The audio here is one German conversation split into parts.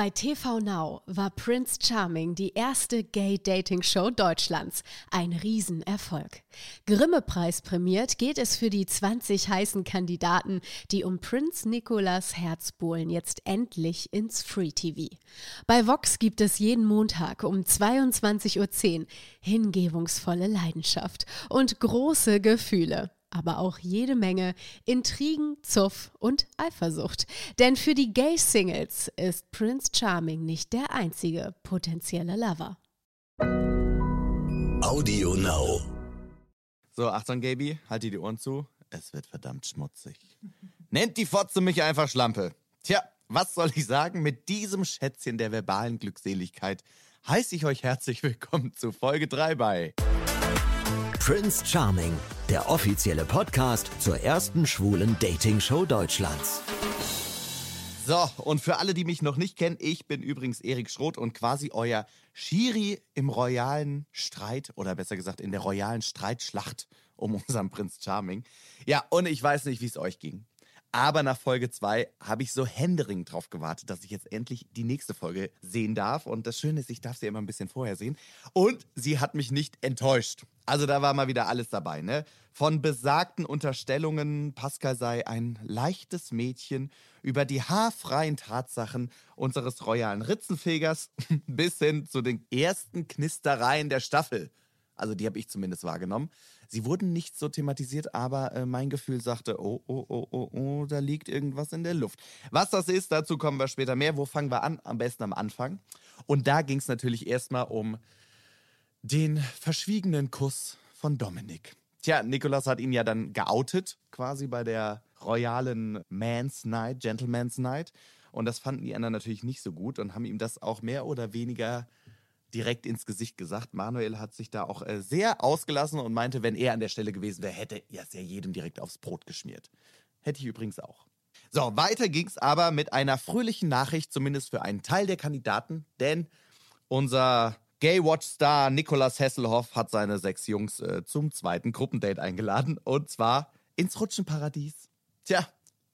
Bei TV Now war Prince Charming die erste Gay-Dating-Show Deutschlands. Ein Riesenerfolg. Grimme-Preis prämiert geht es für die 20 heißen Kandidaten, die um Prinz Nicolas Herz bohlen, jetzt endlich ins Free TV. Bei Vox gibt es jeden Montag um 22.10 Uhr hingebungsvolle Leidenschaft und große Gefühle aber auch jede Menge Intrigen, Zuff und Eifersucht. Denn für die Gay-Singles ist Prince Charming nicht der einzige potenzielle Lover. Audio Now. So, Achtung, Gaby, halt dir die Ohren zu. Es wird verdammt schmutzig. Nennt die Fotze mich einfach Schlampe. Tja, was soll ich sagen? Mit diesem Schätzchen der verbalen Glückseligkeit heiße ich euch herzlich willkommen zu Folge 3 bei Prince Charming, der offizielle Podcast zur ersten schwulen Dating-Show Deutschlands. So, und für alle, die mich noch nicht kennen, ich bin übrigens Erik Schroth und quasi euer Schiri im royalen Streit oder besser gesagt in der royalen Streitschlacht um unseren Prinz Charming. Ja, und ich weiß nicht, wie es euch ging. Aber nach Folge 2 habe ich so händeringend drauf gewartet, dass ich jetzt endlich die nächste Folge sehen darf. Und das Schöne ist, ich darf sie immer ein bisschen vorher sehen. Und sie hat mich nicht enttäuscht. Also da war mal wieder alles dabei, ne? Von besagten Unterstellungen, Pascal sei ein leichtes Mädchen, über die haarfreien Tatsachen unseres royalen Ritzenfegers bis hin zu den ersten Knistereien der Staffel. Also die habe ich zumindest wahrgenommen. Sie wurden nicht so thematisiert, aber äh, mein Gefühl sagte, oh, oh, oh, oh, oh, da liegt irgendwas in der Luft. Was das ist, dazu kommen wir später mehr. Wo fangen wir an? Am besten am Anfang. Und da ging es natürlich erstmal um den verschwiegenen Kuss von Dominik. Tja, Nikolas hat ihn ja dann geoutet, quasi bei der royalen Man's Night, Gentleman's Night. Und das fanden die anderen natürlich nicht so gut und haben ihm das auch mehr oder weniger direkt ins Gesicht gesagt. Manuel hat sich da auch äh, sehr ausgelassen und meinte, wenn er an der Stelle gewesen wäre, hätte er es ja jedem direkt aufs Brot geschmiert. Hätte ich übrigens auch. So, weiter ging's aber mit einer fröhlichen Nachricht, zumindest für einen Teil der Kandidaten, denn unser Gay-Watch-Star Nicolas Hesselhoff hat seine sechs Jungs äh, zum zweiten Gruppendate eingeladen und zwar ins Rutschenparadies. Tja,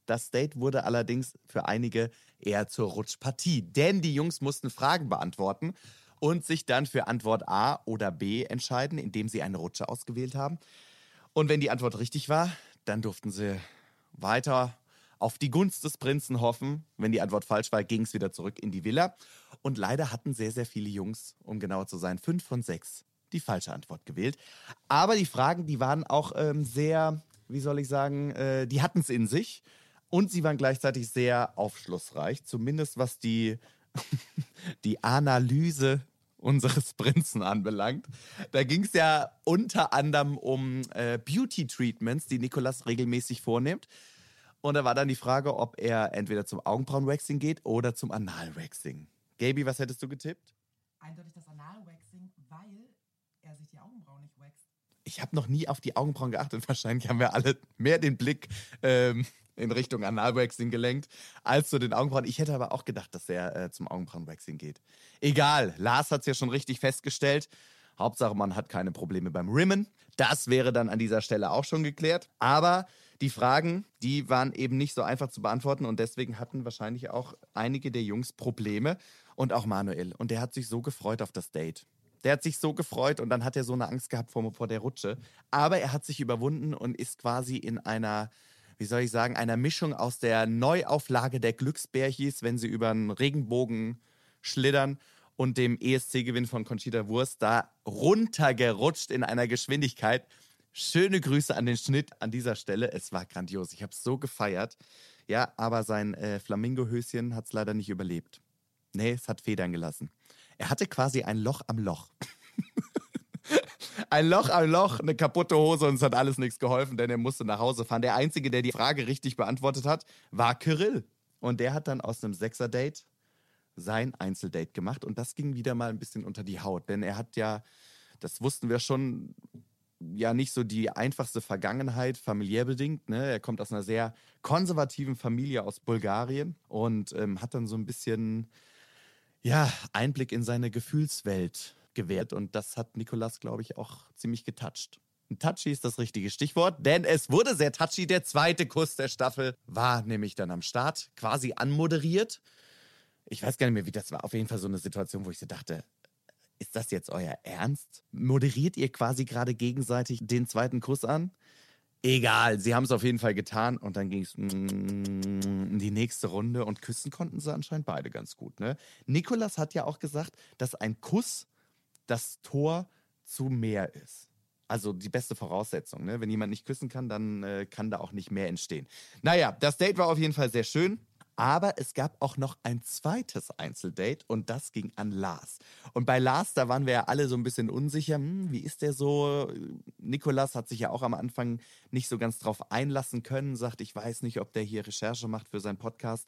das Date wurde allerdings für einige eher zur Rutschpartie, denn die Jungs mussten Fragen beantworten und sich dann für Antwort A oder B entscheiden, indem sie eine Rutsche ausgewählt haben. Und wenn die Antwort richtig war, dann durften sie weiter auf die Gunst des Prinzen hoffen. Wenn die Antwort falsch war, ging es wieder zurück in die Villa. Und leider hatten sehr, sehr viele Jungs, um genauer zu sein, fünf von sechs, die falsche Antwort gewählt. Aber die Fragen, die waren auch ähm, sehr, wie soll ich sagen, äh, die hatten es in sich. Und sie waren gleichzeitig sehr aufschlussreich, zumindest was die die Analyse unseres Prinzen anbelangt. Da ging es ja unter anderem um äh, Beauty-Treatments, die Nikolas regelmäßig vornimmt. Und da war dann die Frage, ob er entweder zum Augenbrauenwaxing geht oder zum Analwaxing. Gaby, was hättest du getippt? Eindeutig das Analwaxing, weil er sich die Augenbrauen nicht wächst. Ich habe noch nie auf die Augenbrauen geachtet. Wahrscheinlich haben wir alle mehr den Blick ähm, in Richtung Analwaxing gelenkt, als zu den Augenbrauen. Ich hätte aber auch gedacht, dass er äh, zum Augenbrauenwaxing geht. Egal, Lars hat es ja schon richtig festgestellt. Hauptsache, man hat keine Probleme beim Rimmen. Das wäre dann an dieser Stelle auch schon geklärt. Aber die Fragen, die waren eben nicht so einfach zu beantworten und deswegen hatten wahrscheinlich auch einige der Jungs Probleme und auch Manuel. Und der hat sich so gefreut auf das Date. Der hat sich so gefreut und dann hat er so eine Angst gehabt vor, vor der Rutsche. Aber er hat sich überwunden und ist quasi in einer wie soll ich sagen, einer Mischung aus der Neuauflage der Glücksbärchis, wenn sie über einen Regenbogen schlittern und dem ESC-Gewinn von Conchita Wurst da runtergerutscht in einer Geschwindigkeit. Schöne Grüße an den Schnitt an dieser Stelle. Es war grandios. Ich habe es so gefeiert. Ja, aber sein äh, Flamingo-Höschen hat es leider nicht überlebt. Nee, es hat Federn gelassen. Er hatte quasi ein Loch am Loch. ein Loch am Loch, eine kaputte Hose und es hat alles nichts geholfen, denn er musste nach Hause fahren. Der Einzige, der die Frage richtig beantwortet hat, war Kirill. Und der hat dann aus einem Sechser-Date sein Einzeldate gemacht und das ging wieder mal ein bisschen unter die Haut, denn er hat ja, das wussten wir schon, ja nicht so die einfachste Vergangenheit, familiär bedingt. Ne? Er kommt aus einer sehr konservativen Familie aus Bulgarien und ähm, hat dann so ein bisschen ja, Einblick in seine Gefühlswelt gewährt. Und das hat Nikolas, glaube ich, auch ziemlich getoucht. touchy ist das richtige Stichwort, denn es wurde sehr touchy. Der zweite Kuss der Staffel war nämlich dann am Start, quasi anmoderiert. ich weiß gar nicht mehr, wie das war. Auf jeden Fall so eine Situation, wo ich so dachte, ist das jetzt euer Ernst? Moderiert ihr quasi gerade gegenseitig den zweiten Kuss an? Egal, sie haben es auf jeden Fall getan und dann ging es in die nächste Runde und küssen konnten sie anscheinend beide ganz gut. Ne? Nikolas hat ja auch gesagt, dass ein Kuss das Tor zu mehr ist. Also die beste Voraussetzung. Ne? Wenn jemand nicht küssen kann, dann äh, kann da auch nicht mehr entstehen. Naja, das Date war auf jeden Fall sehr schön. Aber es gab auch noch ein zweites Einzeldate und das ging an Lars. Und bei Lars, da waren wir ja alle so ein bisschen unsicher, hm, wie ist der so? Nikolas hat sich ja auch am Anfang nicht so ganz drauf einlassen können, sagt, ich weiß nicht, ob der hier Recherche macht für seinen Podcast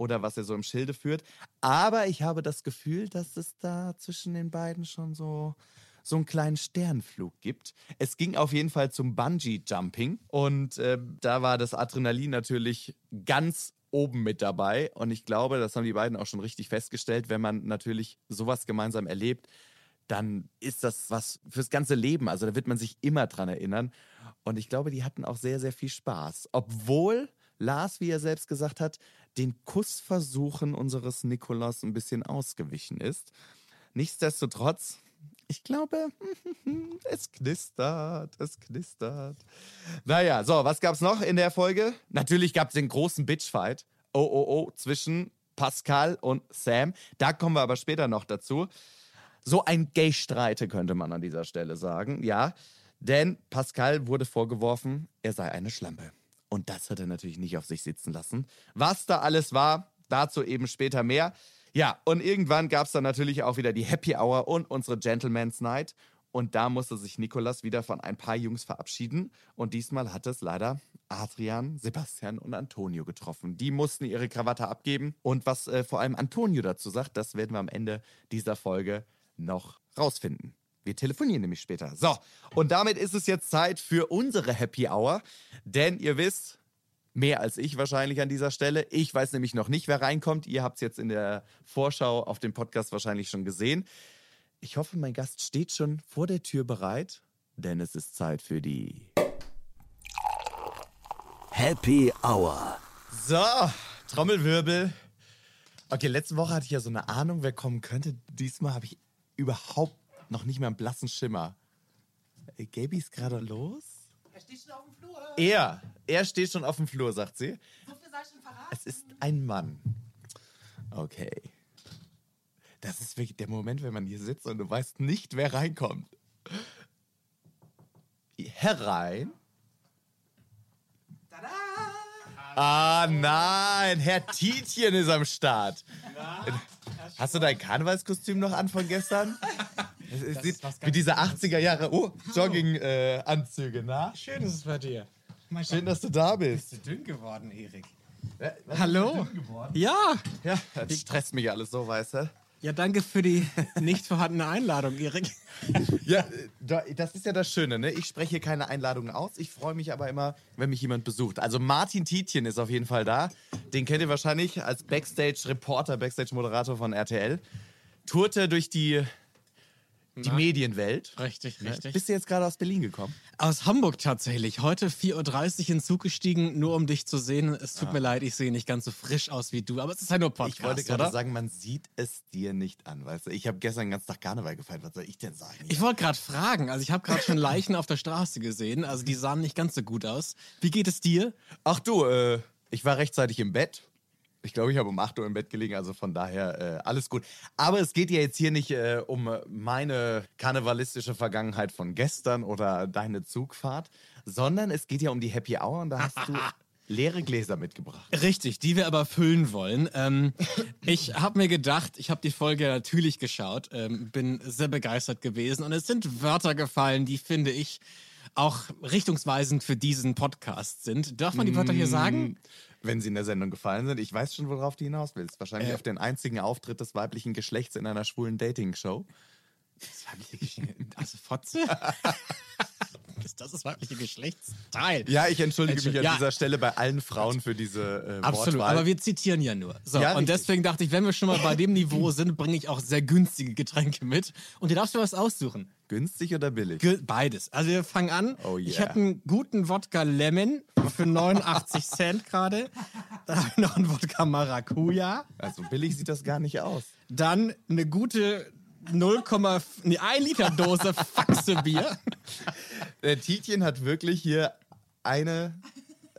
oder was er so im Schilde führt. Aber ich habe das Gefühl, dass es da zwischen den beiden schon so so einen kleinen Sternflug gibt. Es ging auf jeden Fall zum Bungee-Jumping und äh, da war das Adrenalin natürlich ganz oben mit dabei. Und ich glaube, das haben die beiden auch schon richtig festgestellt, wenn man natürlich sowas gemeinsam erlebt, dann ist das was fürs ganze Leben. Also da wird man sich immer dran erinnern. Und ich glaube, die hatten auch sehr, sehr viel Spaß. Obwohl Lars, wie er selbst gesagt hat, den Kussversuchen unseres Nikolaus ein bisschen ausgewichen ist. Nichtsdestotrotz, ich glaube, es knistert, es knistert. Naja, so, was gab's noch in der Folge? Natürlich gab es den großen Bitchfight. Oh, oh, oh, zwischen Pascal und Sam. Da kommen wir aber später noch dazu. So ein Gay-Streite könnte man an dieser Stelle sagen, ja. Denn Pascal wurde vorgeworfen, er sei eine Schlampe. Und das hat er natürlich nicht auf sich sitzen lassen. Was da alles war, dazu eben später mehr. Ja, und irgendwann gab es dann natürlich auch wieder die Happy Hour und unsere Gentleman's Night. Und da musste sich Nikolas wieder von ein paar Jungs verabschieden. Und diesmal hat es leider Adrian, Sebastian und Antonio getroffen. Die mussten ihre Krawatte abgeben. Und was äh, vor allem Antonio dazu sagt, das werden wir am Ende dieser Folge noch rausfinden. Wir telefonieren nämlich später. So, und damit ist es jetzt Zeit für unsere Happy Hour. Denn ihr wisst, mehr als ich wahrscheinlich an dieser Stelle. Ich weiß nämlich noch nicht, wer reinkommt. Ihr habt es jetzt in der Vorschau auf dem Podcast wahrscheinlich schon gesehen. Ich hoffe, mein Gast steht schon vor der Tür bereit, denn es ist Zeit für die Happy Hour. So, Trommelwirbel. Okay, letzte Woche hatte ich ja so eine Ahnung, wer kommen könnte. Diesmal habe ich überhaupt noch nicht mehr einen blassen Schimmer. Äh, Gaby ist gerade los? Er steht schon auf dem Flur. Er, er steht schon auf dem Flur, sagt sie. So viel sei schon verraten. Es ist ein Mann. Okay. Das ist wirklich der Moment, wenn man hier sitzt und du weißt nicht, wer reinkommt. Herein. Tada! Ah nein, Herr Tietjen ist am Start. Hast du dein Karnevalskostüm noch an von gestern? Es, es sieht wie diese 80er Jahre oh, Jogging-Anzüge, na? Schön ist es bei dir. Mein Schön, dass du da bist. Bist du dünn geworden, Erik? Hallo? Ja. Ja, das stresst mich alles so, weißt du? Ja, danke für die nicht vorhandene Einladung, Erik. Ja, da- das ist ja das Schöne, ne? Ich spreche hier keine Einladungen aus. Ich freue mich aber immer, wenn mich jemand besucht. Also Martin Tietjen ist auf jeden Fall da. Den kennt ihr wahrscheinlich als Backstage-Reporter, Backstage-Moderator von RTL. Tourte durch die, die Na? Medienwelt. Richtig, Ne? richtig. Bist du jetzt gerade aus Berlin gekommen? Aus Hamburg tatsächlich. Heute 4.30 Uhr in den Zug gestiegen, nur um dich zu sehen. Es tut mir leid, ich sehe nicht ganz so frisch aus wie du, aber es ist ja nur Podcast, ich wollte gerade sagen, man sieht es dir nicht an, weißt du? Ich habe gestern den ganzen Tag Karneval gefeiert. Was soll ich denn sagen? Ich wollte gerade fragen, also ich habe gerade schon Leichen auf der Straße gesehen, also die sahen nicht ganz so gut aus. Wie geht es dir? Ach du, äh, ich war rechtzeitig im Bett. Ich glaube, ich habe um 8 Uhr im Bett gelegen, also von daher äh, alles gut. Aber es geht ja jetzt hier nicht äh, um meine karnevalistische Vergangenheit von gestern oder deine Zugfahrt, sondern es geht ja um die Happy Hour und da hast du leere Gläser mitgebracht. Richtig, die wir aber füllen wollen. Ähm, ich habe mir gedacht, ich habe die Folge natürlich geschaut, ähm, bin sehr begeistert gewesen und es sind Wörter gefallen, die finde ich auch richtungsweisend für diesen Podcast sind. Darf man die Wörter hier sagen? Wenn sie in der Sendung gefallen sind. Ich weiß schon, worauf du hinaus willst. Wahrscheinlich Äh. auf den einzigen Auftritt des weiblichen Geschlechts in einer schwulen Dating-Show. Das hab ich- Also Fotze? Penis. Das ist weibliche Geschlechtsteil. Ja, ich entschuldige mich an Ja. dieser Stelle bei allen Frauen für diese äh, Absolut, Wortwahl. aber wir zitieren ja nur. So, Ja, und richtig. deswegen dachte ich, wenn wir schon mal bei dem Niveau sind, bringe ich auch sehr günstige Getränke mit. Und du darfst dir was aussuchen. Günstig oder billig? Beides. Also wir fangen an. Oh Ich yeah. hätte einen guten Wodka Lemon für 89 Cent gerade. Dann habe ich noch einen Wodka Maracuja. Also billig sieht das gar nicht aus. Dann eine gute 0, nee, 1 Liter Dose Faxe-Bier. Der Tietjen hat wirklich hier eine,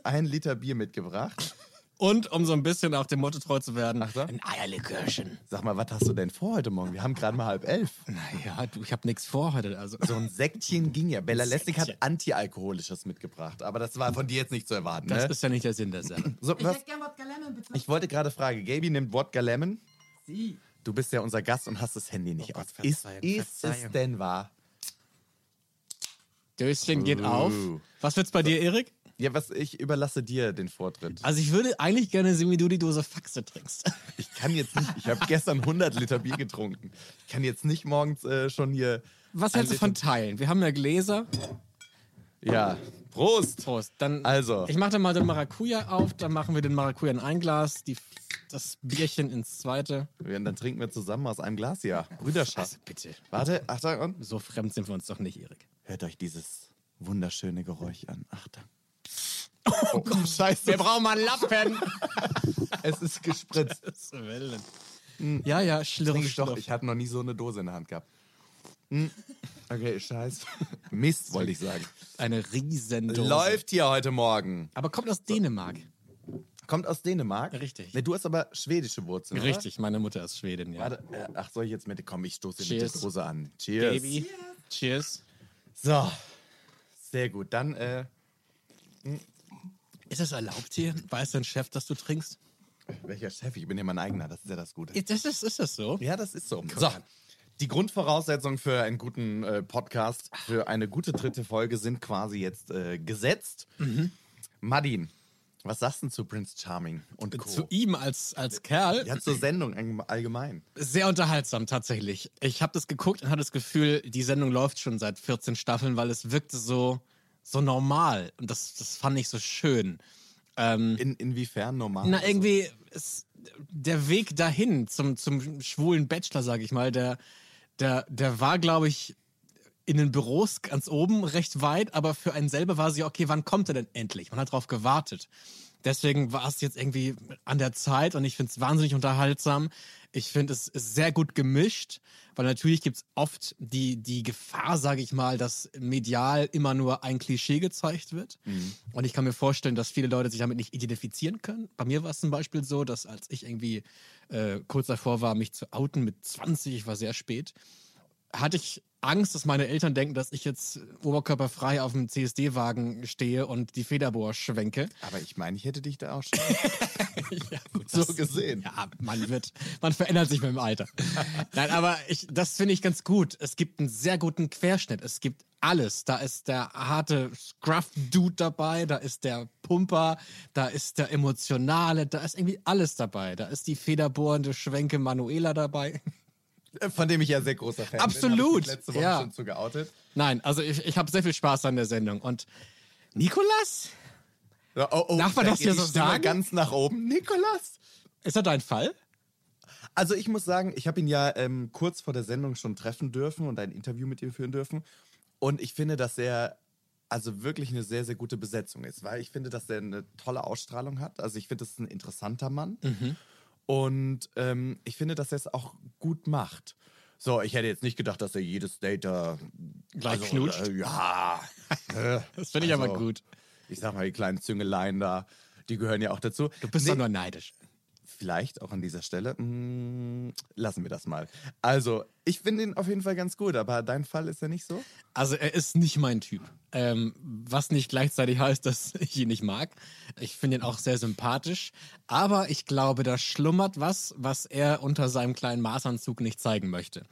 ein Liter Bier mitgebracht. Und um so ein bisschen auch dem Motto treu zu werden, Ach so. ein Eierlikörchen. Sag mal, was hast du denn vor heute Morgen? Wir haben gerade mal halb elf. Naja, du, ich habe nichts vor heute. Also. So ein Säckchen ging ja. Bella Lessig hat. Antialkoholisches mitgebracht, aber das war von dir jetzt nicht zu erwarten. Das Ne? ist ja nicht der Sinn der Sache. So, Ich was? hätte gern Wodka Lemon, bitte. Ich wollte gerade fragen, Gaby nimmt Wodka Lemon. Sie. Du bist ja unser Gast und hast das Handy nicht Oh aus. Gott, Ist, Verzeihung, ist es denn wahr? Döschen geht auf. Uh. Was wird's bei dir, Erik? Ja, was ich überlasse dir den Vortritt. Also ich würde eigentlich gerne sehen, wie du die Dose Faxe trinkst. Ich kann jetzt nicht, ich habe gestern 100 Liter Bier getrunken. Ich kann jetzt nicht morgens äh, schon hier. Was hältst du von Teilen? Wir haben ja Gläser. Ja, Prost! Prost. Dann, Also. Ich mache dann mal den Maracuja auf, dann machen wir den Maracuja in ein Glas, die, das Bierchen ins zweite. Und dann trinken wir zusammen aus einem Glas hier. Brüderschaft. Also bitte. Warte, Achtung und. So fremd sind wir uns doch nicht, Erik. Hört euch dieses wunderschöne Geräusch an. Achtung. Oh Gott, scheiße. Wir brauchen mal einen Lappen. Es ist gespritzt. Das Wellen. Ja, ja, schlürf, Trink ich doch, ich hatte noch nie so eine Dose in der Hand gehabt. Hm. Okay, scheiße. Mist, wollte ich sagen. Eine Riesendose. Läuft hier heute Morgen. Aber kommt aus Dänemark. Kommt aus Dänemark. Richtig. Ne, du hast aber schwedische Wurzeln. oder? Richtig, meine Mutter ist Schwedin, ja. Warte, äh, ach, soll ich jetzt mit? Komm, ich stoße mit Cheers. der Dose an. Cheers. Baby. Cheers. So. Sehr gut. Dann, äh, Ist das erlaubt hier? Weiß dein Chef, dass du trinkst? welcher Chef? Ich bin ja mein eigener. Das ist ja das Gute. Ist das, ist das so? Ja, das ist so. So. Die Grundvoraussetzungen für einen guten äh, Podcast, für eine gute dritte Folge sind quasi jetzt äh, gesetzt. Mhm. Madin, was sagst du zu Prince Charming und Co.? Zu ihm als, als Kerl? ja, zur Sendung allgeme- allgemein. Sehr unterhaltsam tatsächlich. Ich habe das geguckt und hatte das Gefühl, die Sendung läuft schon seit 14 Staffeln, weil es wirkte so, so normal. Und das, das fand ich so schön. Ähm, In, inwiefern normal? na, irgendwie ist der Weg dahin zum, zum schwulen Bachelor, sage ich mal, der, der, der war, glaube ich, in den Büros ganz oben recht weit, aber für einen selber war sie, okay, wann kommt er denn endlich? Man hat darauf gewartet. Deswegen war es jetzt irgendwie an der Zeit und ich finde es wahnsinnig unterhaltsam. Ich finde es sehr gut gemischt, weil natürlich gibt es oft die, die Gefahr, sage ich mal, dass medial immer nur ein Klischee gezeigt wird. Und ich kann mir vorstellen, dass viele Leute sich damit nicht identifizieren können. Bei mir war es zum Beispiel so, dass als ich irgendwie äh, kurz davor war, mich zu outen mit 20, ich war sehr spät, hatte ich Angst, dass meine Eltern denken, dass ich jetzt oberkörperfrei auf dem CSD-Wagen stehe und die Federbohr schwenke. Aber ich meine, ich hätte dich da auch schon ja, gut, so das- gesehen. Ja, man wird, man verändert sich mit dem Alter. Nein, aber ich, das finde ich ganz gut. Es gibt einen sehr guten Querschnitt. Es gibt alles. Da ist der harte Scruff-Dude dabei, da ist der Pumper, da ist der Emotionale, da ist irgendwie alles dabei. Da ist die federbohrende Schwenke Manuela dabei. Von dem ich ja sehr großer Fan Absolut, bin. Mich letzte Woche ja. schon zu geoutet. Nein, also ich, ich habe sehr viel Spaß an der Sendung. Und Nikolas? Oh, oh, Darf man da das hier so sagen? ganz nach oben. Nikolas! Ist das dein Fall? Also ich muss sagen, ich habe ihn ja ähm, kurz vor der Sendung schon treffen dürfen und ein Interview mit ihm führen dürfen. Und ich finde, dass er also wirklich eine sehr, sehr gute Besetzung ist, weil ich finde, dass er eine tolle Ausstrahlung hat. Also ich finde, das ist ein interessanter Mann. Und ähm, ich finde, dass er es auch gut macht. So, ich hätte jetzt nicht gedacht, dass er jedes Date da Gleich knutscht? Äh, ja. Das finde ich aber also, gut. Ich sag mal, die kleinen Züngeleien da, die gehören ja auch dazu. Du bist Nee, doch nur neidisch. Vielleicht auch an dieser Stelle. Mm, lassen wir das mal. Also, ich finde ihn auf jeden Fall ganz gut, aber dein Fall ist ja nicht so? Also er ist nicht mein Typ. Ähm, was nicht gleichzeitig heißt, dass ich ihn nicht mag. Ich finde ihn auch sehr sympathisch. Aber ich glaube, da schlummert was, was er unter seinem kleinen Maßanzug nicht zeigen möchte.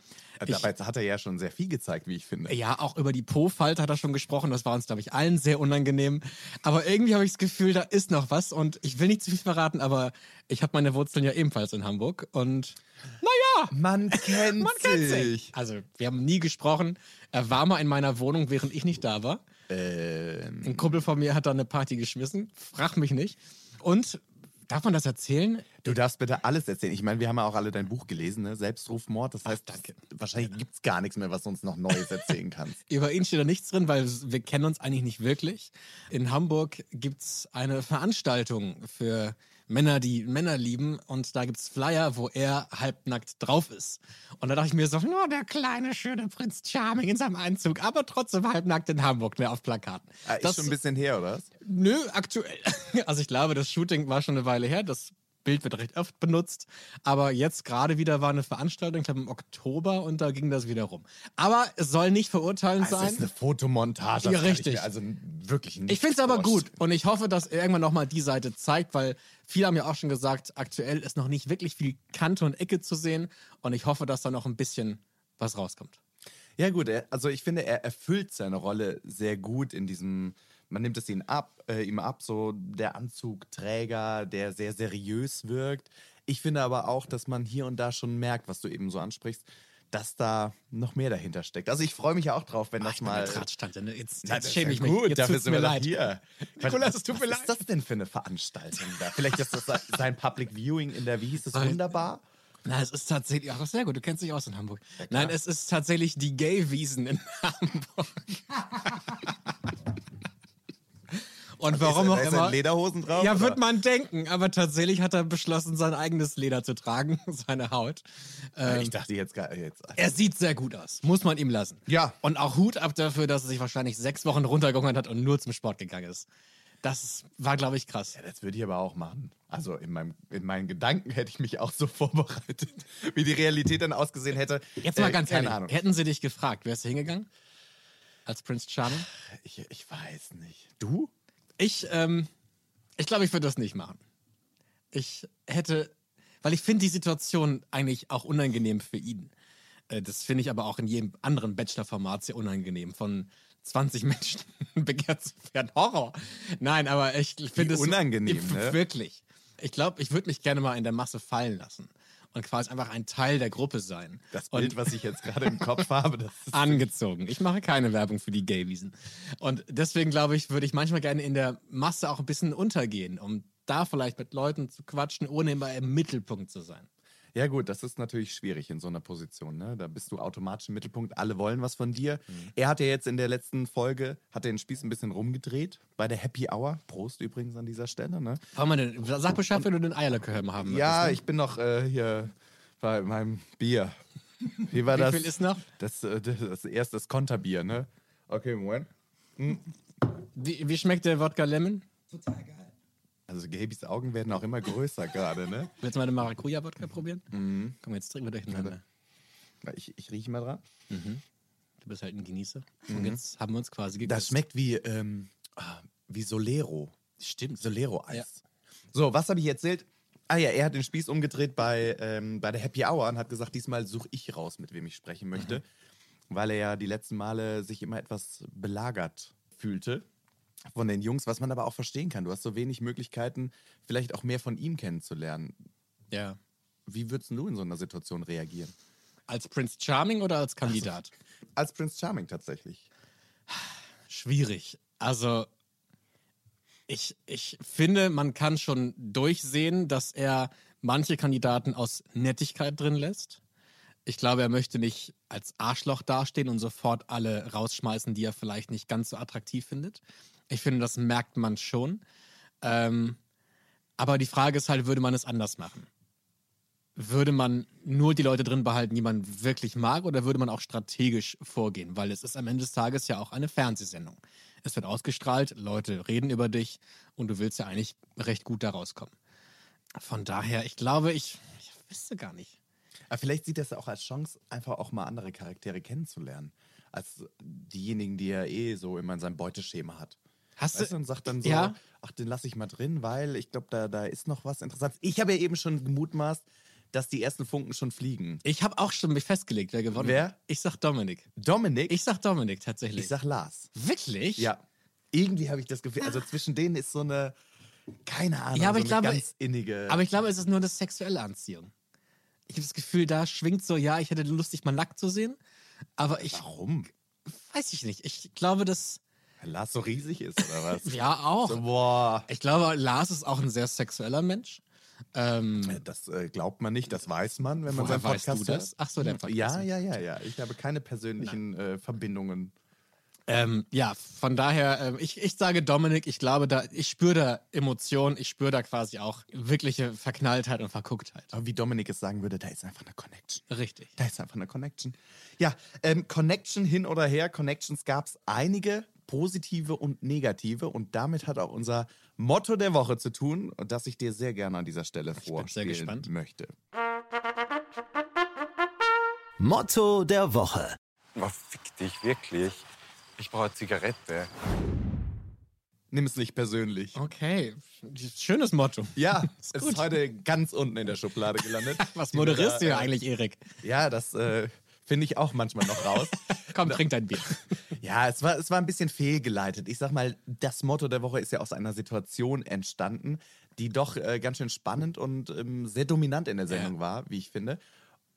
Ich, Dabei hat er ja schon sehr viel gezeigt, wie ich finde. ja, auch über die Po-Falte hat er schon gesprochen. Das war uns, glaube ich, allen sehr unangenehm. Aber irgendwie habe ich das Gefühl, da ist noch was. Und ich will nicht zu viel verraten, aber ich habe meine Wurzeln ja ebenfalls in Hamburg. Und naja, Man kennt, man kennt sich. Also, wir haben nie gesprochen. Er war mal in meiner Wohnung, während ich nicht da war. Ähm, Ein Kumpel von mir hat da eine Party geschmissen. Frag mich nicht. Und darf man das erzählen? du darfst bitte alles erzählen. Ich meine, wir haben ja auch alle dein Buch gelesen, ne? Selbstrufmord. Das heißt, danke. wahrscheinlich gibt es gar nichts mehr, was du uns noch Neues erzählen kannst. Über ihn steht da nichts drin, weil wir kennen uns eigentlich nicht wirklich. In Hamburg gibt's eine Veranstaltung für Männer, die Männer lieben. Und da gibt's Flyer, wo er halbnackt drauf ist. Und da dachte ich mir so, nur der kleine, schöne Prinz Charming in seinem Anzug, aber trotzdem halbnackt in Hamburg, ne, auf Plakaten. Ah, ist Das- schon ein bisschen her, oder was? Nö, aktuell. Also ich glaube, das Shooting war schon eine Weile her. Das Bild wird recht oft benutzt. Aber jetzt gerade wieder war eine Veranstaltung, ich glaube im Oktober, und da ging das wieder rum. Aber es soll nicht verurteilend Es sein. ist eine Fotomontage. Ja, richtig. also wirklich nicht Ich finde es aber gut und ich hoffe, dass er irgendwann nochmal die Seite zeigt, weil viele haben ja auch schon gesagt, aktuell ist noch nicht wirklich viel Kante und Ecke zu sehen und ich hoffe, dass da noch ein bisschen was rauskommt. Ja, gut, also ich finde, er erfüllt seine Rolle sehr gut in diesem, man nimmt es ihm ab, äh, ihm ab, so der Anzugträger, der sehr seriös wirkt. Ich finde aber auch, dass man hier und da schon merkt, was du eben so ansprichst, dass da noch mehr dahinter steckt. Also ich freue mich ja auch drauf, wenn das ich bin mal. Betrachtstand, ne? Jetzt, jetzt das schäme ist ich ja mich. Gut, jetzt dafür sind mir wir leid. hier. Nikolas, es tut was mir ist leid. das denn für eine Veranstaltung da? Vielleicht ist das sein Public Viewing in der, wie hieß es, Weil- wunderbar? Na, es ist tatsächlich, ach, sehr gut, du kennst dich aus in Hamburg. Nein, es ist tatsächlich die Gay-Wiesen in Hamburg. Und warum ist, auch immer. Lederhosen drauf? Ja, wird man denken, aber tatsächlich hat er beschlossen, sein eigenes Leder zu tragen, seine Haut. Ähm, Ich dachte jetzt gar jetzt. er sieht sehr gut aus, muss man ihm lassen. Ja. Und auch Hut ab dafür, dass er sich wahrscheinlich sechs Wochen runtergehungert hat und nur zum Sport gegangen ist. Das war, glaube ich, krass. Ja, das würde ich aber auch machen. Also in, meinem, in meinen Gedanken hätte ich mich auch so vorbereitet, wie die Realität dann ausgesehen hätte. Jetzt mal Äh, ganz keine ehrlich, Ahnung. hätten sie dich gefragt, wärst du hingegangen? Als Prince Charming? Ich, ich weiß nicht. Du? Ich, ähm, ich glaube, ich würde das nicht machen. Ich hätte, weil ich finde die Situation eigentlich auch unangenehm für ihn. Äh, Das finde ich aber auch in jedem anderen Bachelor-Format sehr unangenehm, von 20 Menschen begehrt zu werden. Horror. Nein, aber ich finde es unangenehm, ne? Wirklich. Ich glaube, ich würde mich gerne mal in der Masse fallen lassen und quasi einfach ein Teil der Gruppe sein. Das und Bild, was ich jetzt gerade im Kopf habe, das ist angezogen. Ich mache keine Werbung für die Gaywiesen. Und deswegen glaube ich, würde ich manchmal gerne in der Masse auch ein bisschen untergehen, um da vielleicht mit Leuten zu quatschen, ohne immer im Mittelpunkt zu sein. Ja gut, das ist natürlich schwierig in so einer Position. Ne? Da bist du automatisch im Mittelpunkt. Alle wollen was von dir. Mhm. Er hat ja jetzt in der letzten Folge hat er den Spieß ein bisschen rumgedreht bei der Happy Hour. Prost übrigens an dieser Stelle. Ne? Man denn, sag Bescheid, wenn du den Eierlikör haben Ja, möchtest. ich bin noch äh, hier bei meinem Bier. Wie war Wie das? viel ist noch? Das, äh, das, das erste das Konterbier, ne? Okay, Moment. Ne? Wie, wie schmeckt der Wodka Lemon? Total geil. Also Gabys Augen werden auch immer größer gerade, ne? Willst du mal den Maracuja-Wodka probieren? Komm, jetzt trinken wir durcheinander. Ich, ich rieche mal dran. Du bist halt ein Genießer. Und jetzt haben wir uns quasi geküsst. Das schmeckt wie, ähm, ah, wie Solero. Stimmt. Solero-Eis. Ja. So, was habe ich erzählt? Ah ja, er hat den Spieß umgedreht bei, ähm, bei der Happy Hour und hat gesagt, diesmal suche ich raus, mit wem ich sprechen möchte. Weil er ja die letzten Male sich immer etwas belagert fühlte von den Jungs, was man aber auch verstehen kann. Du hast so wenig Möglichkeiten, vielleicht auch mehr von ihm kennenzulernen. Ja. Wie würdest du in so einer Situation reagieren? Als Prince Charming oder als Kandidat? Als Prince Charming tatsächlich. Schwierig. Also, ich, ich finde, man kann schon durchsehen, dass er manche Kandidaten aus Nettigkeit drin lässt. Ich glaube, er möchte nicht als Arschloch dastehen und sofort alle rausschmeißen, die er vielleicht nicht ganz so attraktiv findet. Ich finde, das merkt man schon. Ähm, aber die Frage ist halt, würde man es anders machen? Würde man nur die Leute drin behalten, die man wirklich mag, oder würde man auch strategisch vorgehen? Weil es ist am Ende des Tages ja auch eine Fernsehsendung. Es wird ausgestrahlt, Leute reden über dich und du willst ja eigentlich recht gut da rauskommen. Von daher, ich glaube, ich, ich wüsste gar nicht. Aber vielleicht sieht ja auch als Chance, einfach auch mal andere Charaktere kennenzulernen. Als diejenigen, die er eh so immer in seinem Beuteschema hat. Hast Weißt du, und sagt dann so, Ja. ach, den lasse ich mal drin, weil ich glaube, da, da ist noch was Interessantes. Ich habe ja eben schon gemutmaßt, dass die ersten Funken schon fliegen. ich habe auch schon mich festgelegt, wer gewonnen Wer? hat. Ich sag Dominik. Dominik, Ich sag Dominik tatsächlich. ich sag Lars. Wirklich? Ja. Irgendwie habe ich das Gefühl, also zwischen denen ist so eine, keine Ahnung, Ja, aber so ich eine glaube- ganz innige. Aber ich glaube, es ist nur eine sexuelle Anziehung. Ich habe das Gefühl, da schwingt so, ja, ich hätte Lust, dich mal nackt zu sehen. Aber ich Warum? weiß ich nicht. Ich glaube, dass Lars so riesig ist, oder was? Ja, auch. So, boah. Ich glaube, Lars ist auch ein sehr sexueller Mensch. Ähm, Das äh, glaubt man nicht, das weiß man, wenn man seinen weißt Podcast du das? Ach so, dein Podcast. Ja, ja, ja, ja. Ich habe keine persönlichen äh, Verbindungen. ähm, ja, von daher, ähm, ich, ich sage Dominik, ich glaube, da, ich spüre da Emotionen, ich spüre da quasi auch wirkliche Verknalltheit und Vergucktheit. Aber wie Dominik es sagen würde, da ist einfach eine Connection. Richtig. Da ist einfach eine Connection. Ja, ähm, Connection hin oder her. Connections gab es einige, positive und negative. Und damit hat auch unser Motto der Woche zu tun, das ich dir sehr gerne an dieser Stelle sehr vorstellen gespannt. möchte. Motto der Woche. Oh, fick dich, wirklich. Ich brauche Zigarette. Nimm es nicht persönlich. Okay, schönes Motto. Ja, Ist ist heute ganz unten in der Schublade gelandet. Was moderierst du hier äh, eigentlich, Erik? Ja, das äh, finde ich auch manchmal noch raus. Komm, trink dein Bier. Ja, es war, es war ein bisschen fehlgeleitet. Ich sag mal, das Motto der Woche ist ja aus einer Situation entstanden, die doch äh, ganz schön spannend und ähm, sehr dominant in der Sendung war, wie ich finde.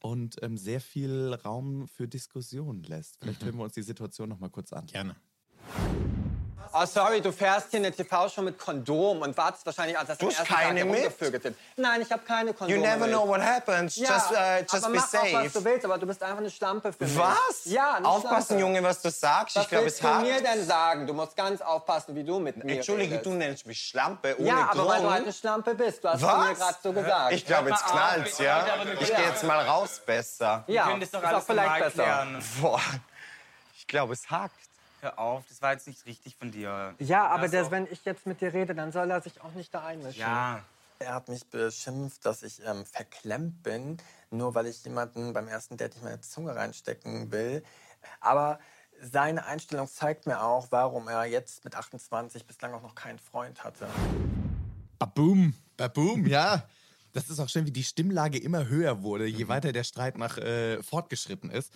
Und ähm, sehr viel Raum für Diskussion lässt. Vielleicht hören wir uns die Situation noch mal kurz an. Gerne. Oh, sorry, du fährst hier eine TV-Show mit Kondom und wartest wahrscheinlich, als das Du hast keine mit? Nein, ich habe keine Kondome You never mit. know what happens. Ja, just uh, just aber be mach auch, was safe. du willst, aber du bist einfach eine Schlampe für mich. Was? Ja, eine Aufpassen, Schlampe. Junge, was du sagst. Was ich glaube, willst es du mir denn sagen? Du musst ganz aufpassen, wie du mit mir Entschuldige, redest. du nennst mich Schlampe ohne Ja, aber Grund. weil du halt eine Schlampe bist. Du hast was? mir gerade so gesagt. Ich glaube, jetzt knallt's, ja? Ich gehe jetzt mal raus besser. Ja, das ist auch vielleicht besser. Boah, ich glaube, es hakt. Hör auf, das war jetzt nicht richtig von dir. Ja, aber auch- wenn ich jetzt mit dir rede, dann soll er sich auch nicht da einmischen. Ja, Er hat mich beschimpft, dass ich ähm, verklemmt bin, nur weil ich jemanden beim ersten Date nicht meine Zunge reinstecken will. Aber seine Einstellung zeigt mir auch, warum er jetzt mit 28 bislang auch noch keinen Freund hatte. Baboom. Baboom, ja. Das ist auch schön, wie die Stimmlage immer höher wurde, je weiter der Streit nach äh, fortgeschritten ist.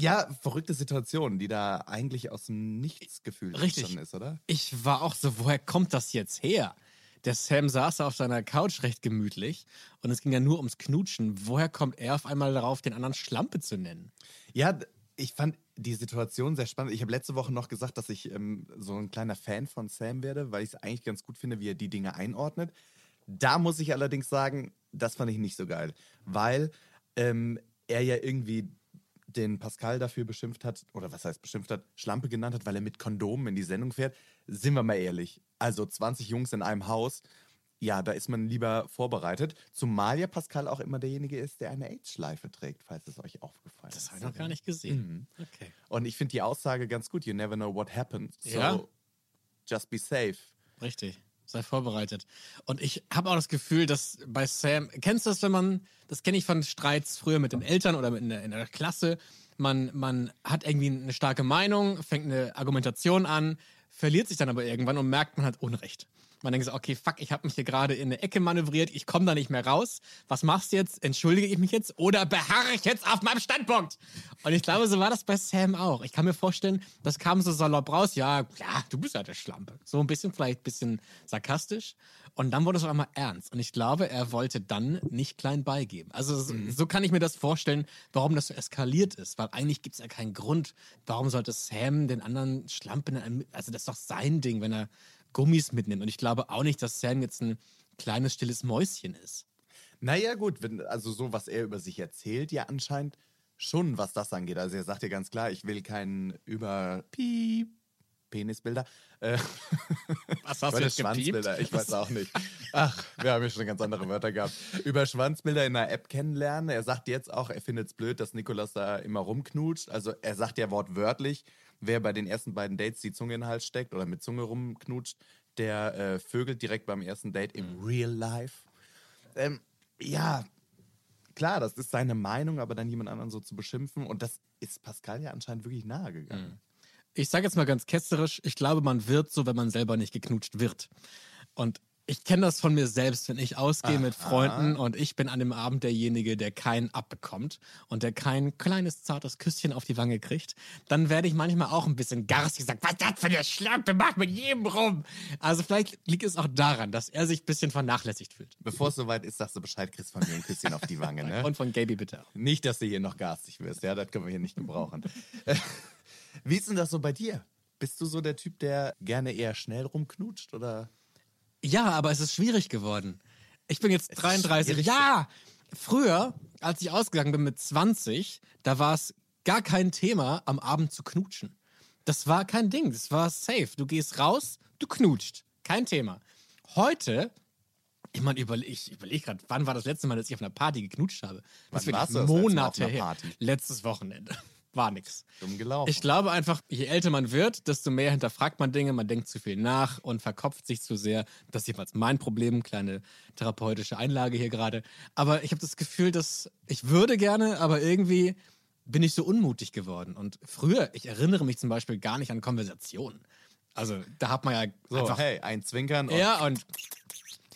Ja, verrückte Situation, die da eigentlich aus dem Nichtsgefühl Richtig. entstanden ist, oder? Ich war auch so, woher kommt das jetzt her? Der Sam saß da auf seiner Couch recht gemütlich und es ging ja nur ums Knutschen. Woher kommt er auf einmal darauf, den anderen Schlampe zu nennen? Ja, ich fand die Situation sehr spannend. Ich habe letzte Woche noch gesagt, dass ich ähm, so ein kleiner Fan von Sam werde, weil ich es eigentlich ganz gut finde, wie er die Dinge einordnet. Da muss ich allerdings sagen, das fand ich nicht so geil, weil ähm, er ja irgendwie den Pascal dafür beschimpft hat, oder was heißt beschimpft hat, Schlampe genannt hat, weil er mit Kondomen in die Sendung fährt. Sind wir mal ehrlich. Also 20 Jungs in einem Haus, ja, da ist man lieber vorbereitet. Zumal ja Pascal auch immer derjenige ist, der eine AIDS-Schleife trägt, falls es euch aufgefallen Das ist. habe ich noch gar nicht gesehen. Okay. Und ich finde die Aussage ganz gut. You never know what happens. So, Ja. just be safe. Richtig. Sei vorbereitet. Und ich habe auch das Gefühl, dass bei Sam, kennst du das, wenn man, das kenne ich von Streits früher mit den Eltern oder in der, in der Klasse, man, man hat irgendwie eine starke Meinung, fängt eine Argumentation an, verliert sich dann aber irgendwann und merkt, man hat Unrecht. Man denkt so, okay, fuck, ich habe mich hier gerade in eine Ecke manövriert, ich komme da nicht mehr raus. Was machst du jetzt? Entschuldige ich mich jetzt oder beharre ich jetzt auf meinem Standpunkt? Und ich glaube, so war das bei Sam auch. Ich kann mir vorstellen, das kam so salopp raus, ja, ja, du bist ja der Schlampe. So ein bisschen, vielleicht ein bisschen sarkastisch. Und dann wurde es auf einmal ernst. Und ich glaube, er wollte dann nicht klein beigeben. Also so, so kann ich mir das vorstellen, warum das so eskaliert ist. Weil eigentlich gibt es ja keinen Grund. Warum sollte Sam den anderen Schlampe, nennen? also das ist doch sein Ding, wenn er Gummis mitnimmt. Und ich glaube auch nicht, dass Sam jetzt ein kleines, stilles Mäuschen ist. Naja, gut, wenn, also so, was er über sich erzählt, ja anscheinend schon, was das angeht. Also er sagt ja ganz klar, ich will keinen über Piep, Penisbilder. Äh, Was hast oder Schwanzbilder, ich weiß auch nicht. Ach, wir haben ja schon ganz andere Wörter gehabt. Über Schwanzbilder in einer App kennenlernen. Er sagt jetzt auch, er findet es blöd, dass Nikolas da immer rumknutscht. Also er sagt ja wortwörtlich, wer bei den ersten beiden Dates die Zunge in den Hals steckt oder mit Zunge rumknutscht, der äh, vögelt direkt beim ersten Date im Real Life. Ähm, ja, klar, das ist seine Meinung, aber dann jemand anderen so zu beschimpfen und das ist Pascal ja anscheinend wirklich nahe gegangen. Ich sage jetzt mal ganz ketzerisch, ich glaube, man wird so, wenn man selber nicht geknutscht wird. Und ich kenne das von mir selbst, wenn ich ausgehe mit Freunden und ich bin an dem Abend derjenige, der keinen abbekommt und der kein kleines, zartes Küsschen auf die Wange kriegt, dann werde ich manchmal auch ein bisschen garstig sagen, was das für eine Schlampe macht mit jedem rum. Also vielleicht liegt es auch daran, dass er sich ein bisschen vernachlässigt fühlt. Bevor es soweit ist, sagst du Bescheid, kriegst von mir ein Küsschen auf die Wange. Ne? Und von Gaby bitte auch. Nicht, dass du hier noch garstig wirst, ja, das können wir hier nicht gebrauchen. Wie ist denn das so bei dir? Bist du so der Typ, der gerne eher schnell rumknutscht oder? Ja, aber es ist schwierig geworden. Ich bin jetzt ist 33. schwierig. Ja, früher, als ich ausgegangen bin mit 20, da war es gar kein Thema, am Abend zu knutschen. Das war kein Ding, das war safe. Du gehst raus, du knutscht. Kein Thema. Heute, ich meine, überle ich überlege gerade, wann war das letzte Mal, dass ich auf einer Party geknutscht habe? Wann Das wirklich du das Monate her. Letztes Wochenende. War nix. Dumm gelaufen. Ich glaube einfach, je älter man wird, desto mehr hinterfragt man Dinge, man denkt zu viel nach und verkopft sich zu sehr. Das ist jedenfalls mein Problem, kleine therapeutische Einlage hier gerade. Aber ich habe das Gefühl, dass ich würde gerne, aber irgendwie bin ich so unmutig geworden. Und früher, ich erinnere mich zum Beispiel gar nicht an Konversationen. Also da hat man ja so, einfach hey, ein Zwinkern und ja, und,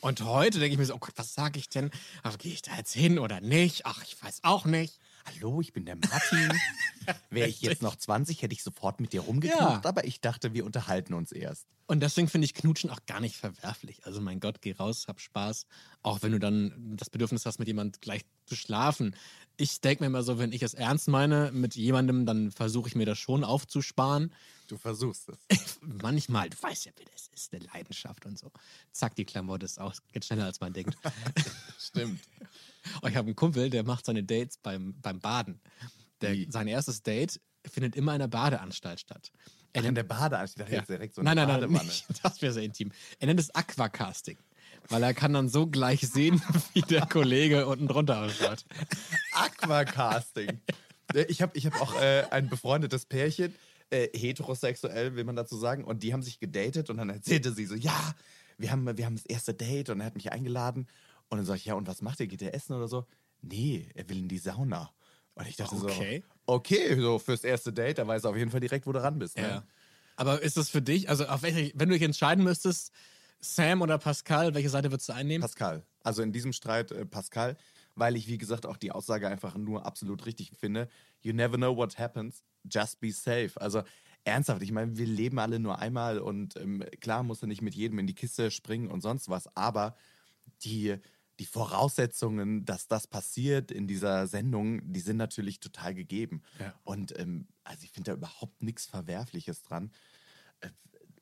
und heute denke ich mir so, oh Gott, was sage ich denn? Aber gehe ich da jetzt hin oder nicht? Ach, ich weiß auch nicht. Hallo, ich bin der Martin. Wäre ich jetzt noch 20, hätte ich sofort mit dir rumgeknutscht, Ja. aber ich dachte, wir unterhalten uns erst. Und deswegen finde ich Knutschen auch gar nicht verwerflich. Also mein Gott, geh raus, hab Spaß. Auch wenn du dann das Bedürfnis hast, mit jemand gleich zu schlafen. Ich denke mir immer so, wenn ich es ernst meine mit jemandem, dann versuche ich mir das schon aufzusparen. Du versuchst es. Manchmal, du weißt ja, wie das ist, eine Leidenschaft und so. Zack, die Klamotte ist aus. Geht schneller, als man denkt. Stimmt. Oh, ich habe einen Kumpel, der macht seine Dates beim, beim Baden. Der, Wie? sein erstes Date findet immer in einer Badeanstalt statt. Er Ach, in nennt- der Badeanstalt. Ja. direkt so eine nein, nein, nein, nicht. das wäre sehr intim. Er nennt es Aquacasting, weil er kann dann so gleich sehen, wie der Kollege unten drunter ausschaut. Aquacasting. Ich habe ich hab auch äh, ein befreundetes Pärchen, äh, heterosexuell, will man dazu sagen, und die haben sich gedatet und dann erzählte sie so, ja, wir haben, wir haben das erste Date und er hat mich eingeladen. Und dann sag ich, ja, und was macht ihr? Geht ihr essen oder so? Nee, er will in die Sauna. Und ich dachte Okay. so, okay, so fürs erste Date, da weiß er auf jeden Fall direkt, wo du ran bist. Ne? Ja. Aber ist das für dich, also auf welche, wenn du dich entscheiden müsstest, Sam oder Pascal, welche Seite würdest du einnehmen? Pascal. Also in diesem Streit äh, Pascal, weil ich, wie gesagt, auch die Aussage einfach nur absolut richtig finde. You never know what happens, just be safe. Also ernsthaft, ich meine, wir leben alle nur einmal und ähm, klar musst du nicht mit jedem in die Kiste springen und sonst was, aber die, die Voraussetzungen, dass das passiert in dieser Sendung, die sind natürlich total gegeben. Ja. Und ähm, also ich finde da überhaupt nichts Verwerfliches dran. Äh,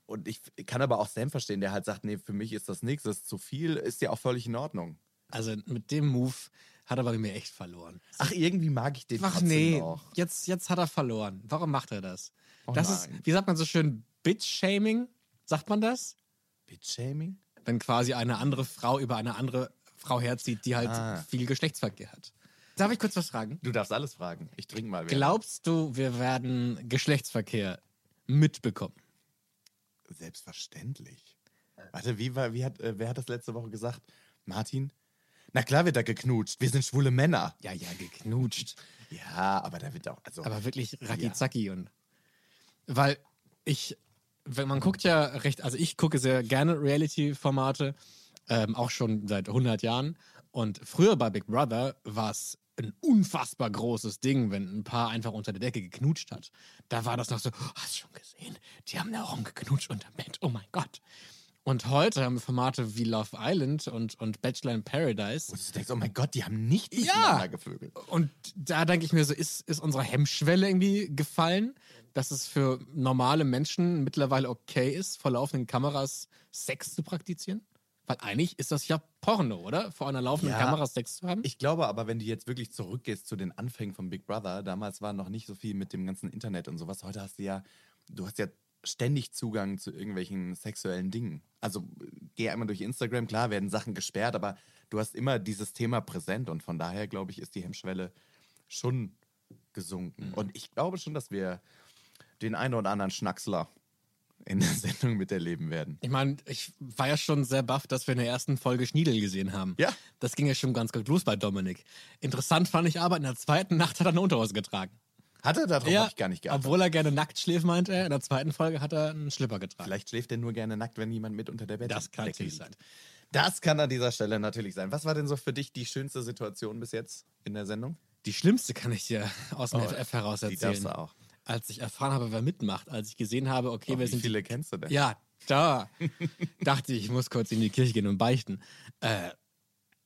Und ich kann aber auch Sam verstehen, der halt sagt, nee, für mich ist das nichts, das ist zu viel, ist ja auch völlig in Ordnung. Also mit dem Move hat er bei mir echt verloren. Ach, irgendwie mag ich den Ach trotzdem nee, noch. jetzt, jetzt hat er verloren. Warum macht er das? Oh das ist, nein. wie sagt man so schön, Bitch-Shaming? Sagt man das? Bitshaming? wenn quasi eine andere Frau über eine andere Frau herzieht, die halt Ah. viel Geschlechtsverkehr hat. Darf ich kurz was fragen? Du darfst alles fragen. Ich trinke mal. während- Glaubst du, wir werden Geschlechtsverkehr mitbekommen? Selbstverständlich. Warte, wie, war, wie hat, äh, wer hat das letzte Woche gesagt? Martin? Na klar wird da geknutscht. Wir sind schwule Männer. Ja, ja, geknutscht. Ja, aber da wird auch. Also, Aber wirklich Raki-Zaki und. Weil ich, wenn man guckt ja recht, also ich gucke sehr gerne Reality-Formate, ähm, auch schon seit 100 Jahren. Und früher bei Big Brother war es ein unfassbar großes Ding, wenn ein Paar einfach unter der Decke geknutscht hat. Da war das noch so, "Oh, hast du schon gesehen? Die haben da rumgeknutscht unterm Bett. Oh mein Gott. Und heute haben wir Formate wie Love Island und, und Bachelor in Paradise. wo du denkst, oh mein Gott, die haben nicht Ja. miteinander gevögelt. Und da denke ich mir so, ist, ist unsere Hemmschwelle irgendwie gefallen, dass es für normale Menschen mittlerweile okay ist, vor laufenden Kameras Sex zu praktizieren? Weil eigentlich ist das ja Porno, oder? Vor einer laufenden Ja. Kamera Sex zu haben? Ich glaube aber, wenn du jetzt wirklich zurückgehst zu den Anfängen von Big Brother, damals war noch nicht so viel mit dem ganzen Internet und sowas. Heute hast du ja, du hast ja ständig Zugang zu irgendwelchen sexuellen Dingen. Also äh, geh einmal durch Instagram, klar werden Sachen gesperrt, aber du hast immer dieses Thema präsent und von daher, glaube ich, ist die Hemmschwelle schon gesunken. Und ich glaube schon, dass wir den einen oder anderen Schnacksler in der Sendung miterleben werden. Ich meine, ich war ja schon sehr baff, dass wir in der ersten Folge Schniedel gesehen haben. Ja. Das ging ja schon ganz gut los bei Dominik. Interessant fand ich aber, in der zweiten Nacht hat er eine Unterhose getragen. Hat er darauf ich gar nicht geachtet. Obwohl er gerne nackt schläft, meinte er. In der zweiten Folge hat er einen Schlipper getragen. Vielleicht schläft er nur gerne nackt, wenn jemand mit unter der Bettdecke Das kann natürlich sein. Das kann an dieser Stelle natürlich sein. Was war denn so für dich die schönste Situation bis jetzt in der Sendung? Die schlimmste kann ich dir aus dem Oh, FF heraus die erzählen. darfst du auch. Als ich erfahren habe, wer mitmacht, als ich gesehen habe, okay, Oh, wir wie sind viele kennst du denn? Ja, da. dachte ich, ich muss kurz in die Kirche gehen und beichten. Äh,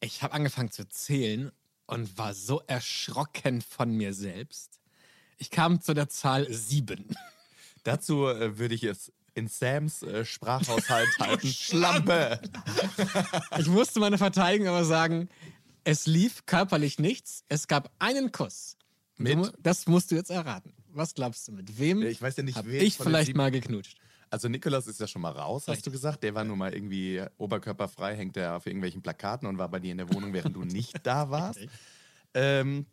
ich habe angefangen zu zählen und war so erschrocken von mir selbst. Ich kam zu der Zahl sieben. Dazu äh, würde ich es in Sams äh, Sprachhaushalt halten. Schlampe! Ich musste meine Verteidigung aber sagen, es lief körperlich nichts. Es gab einen Kuss. Mit? Das musst du jetzt erraten. Was glaubst du, mit wem Ich weiß ja nicht, hab wen ich vielleicht mal geknutscht? Also Nikolas ist ja schon mal raus, hast du gesagt. Der war nur mal irgendwie oberkörperfrei, hängt er auf irgendwelchen Plakaten und war bei dir in der Wohnung, während du nicht da warst. Ähm,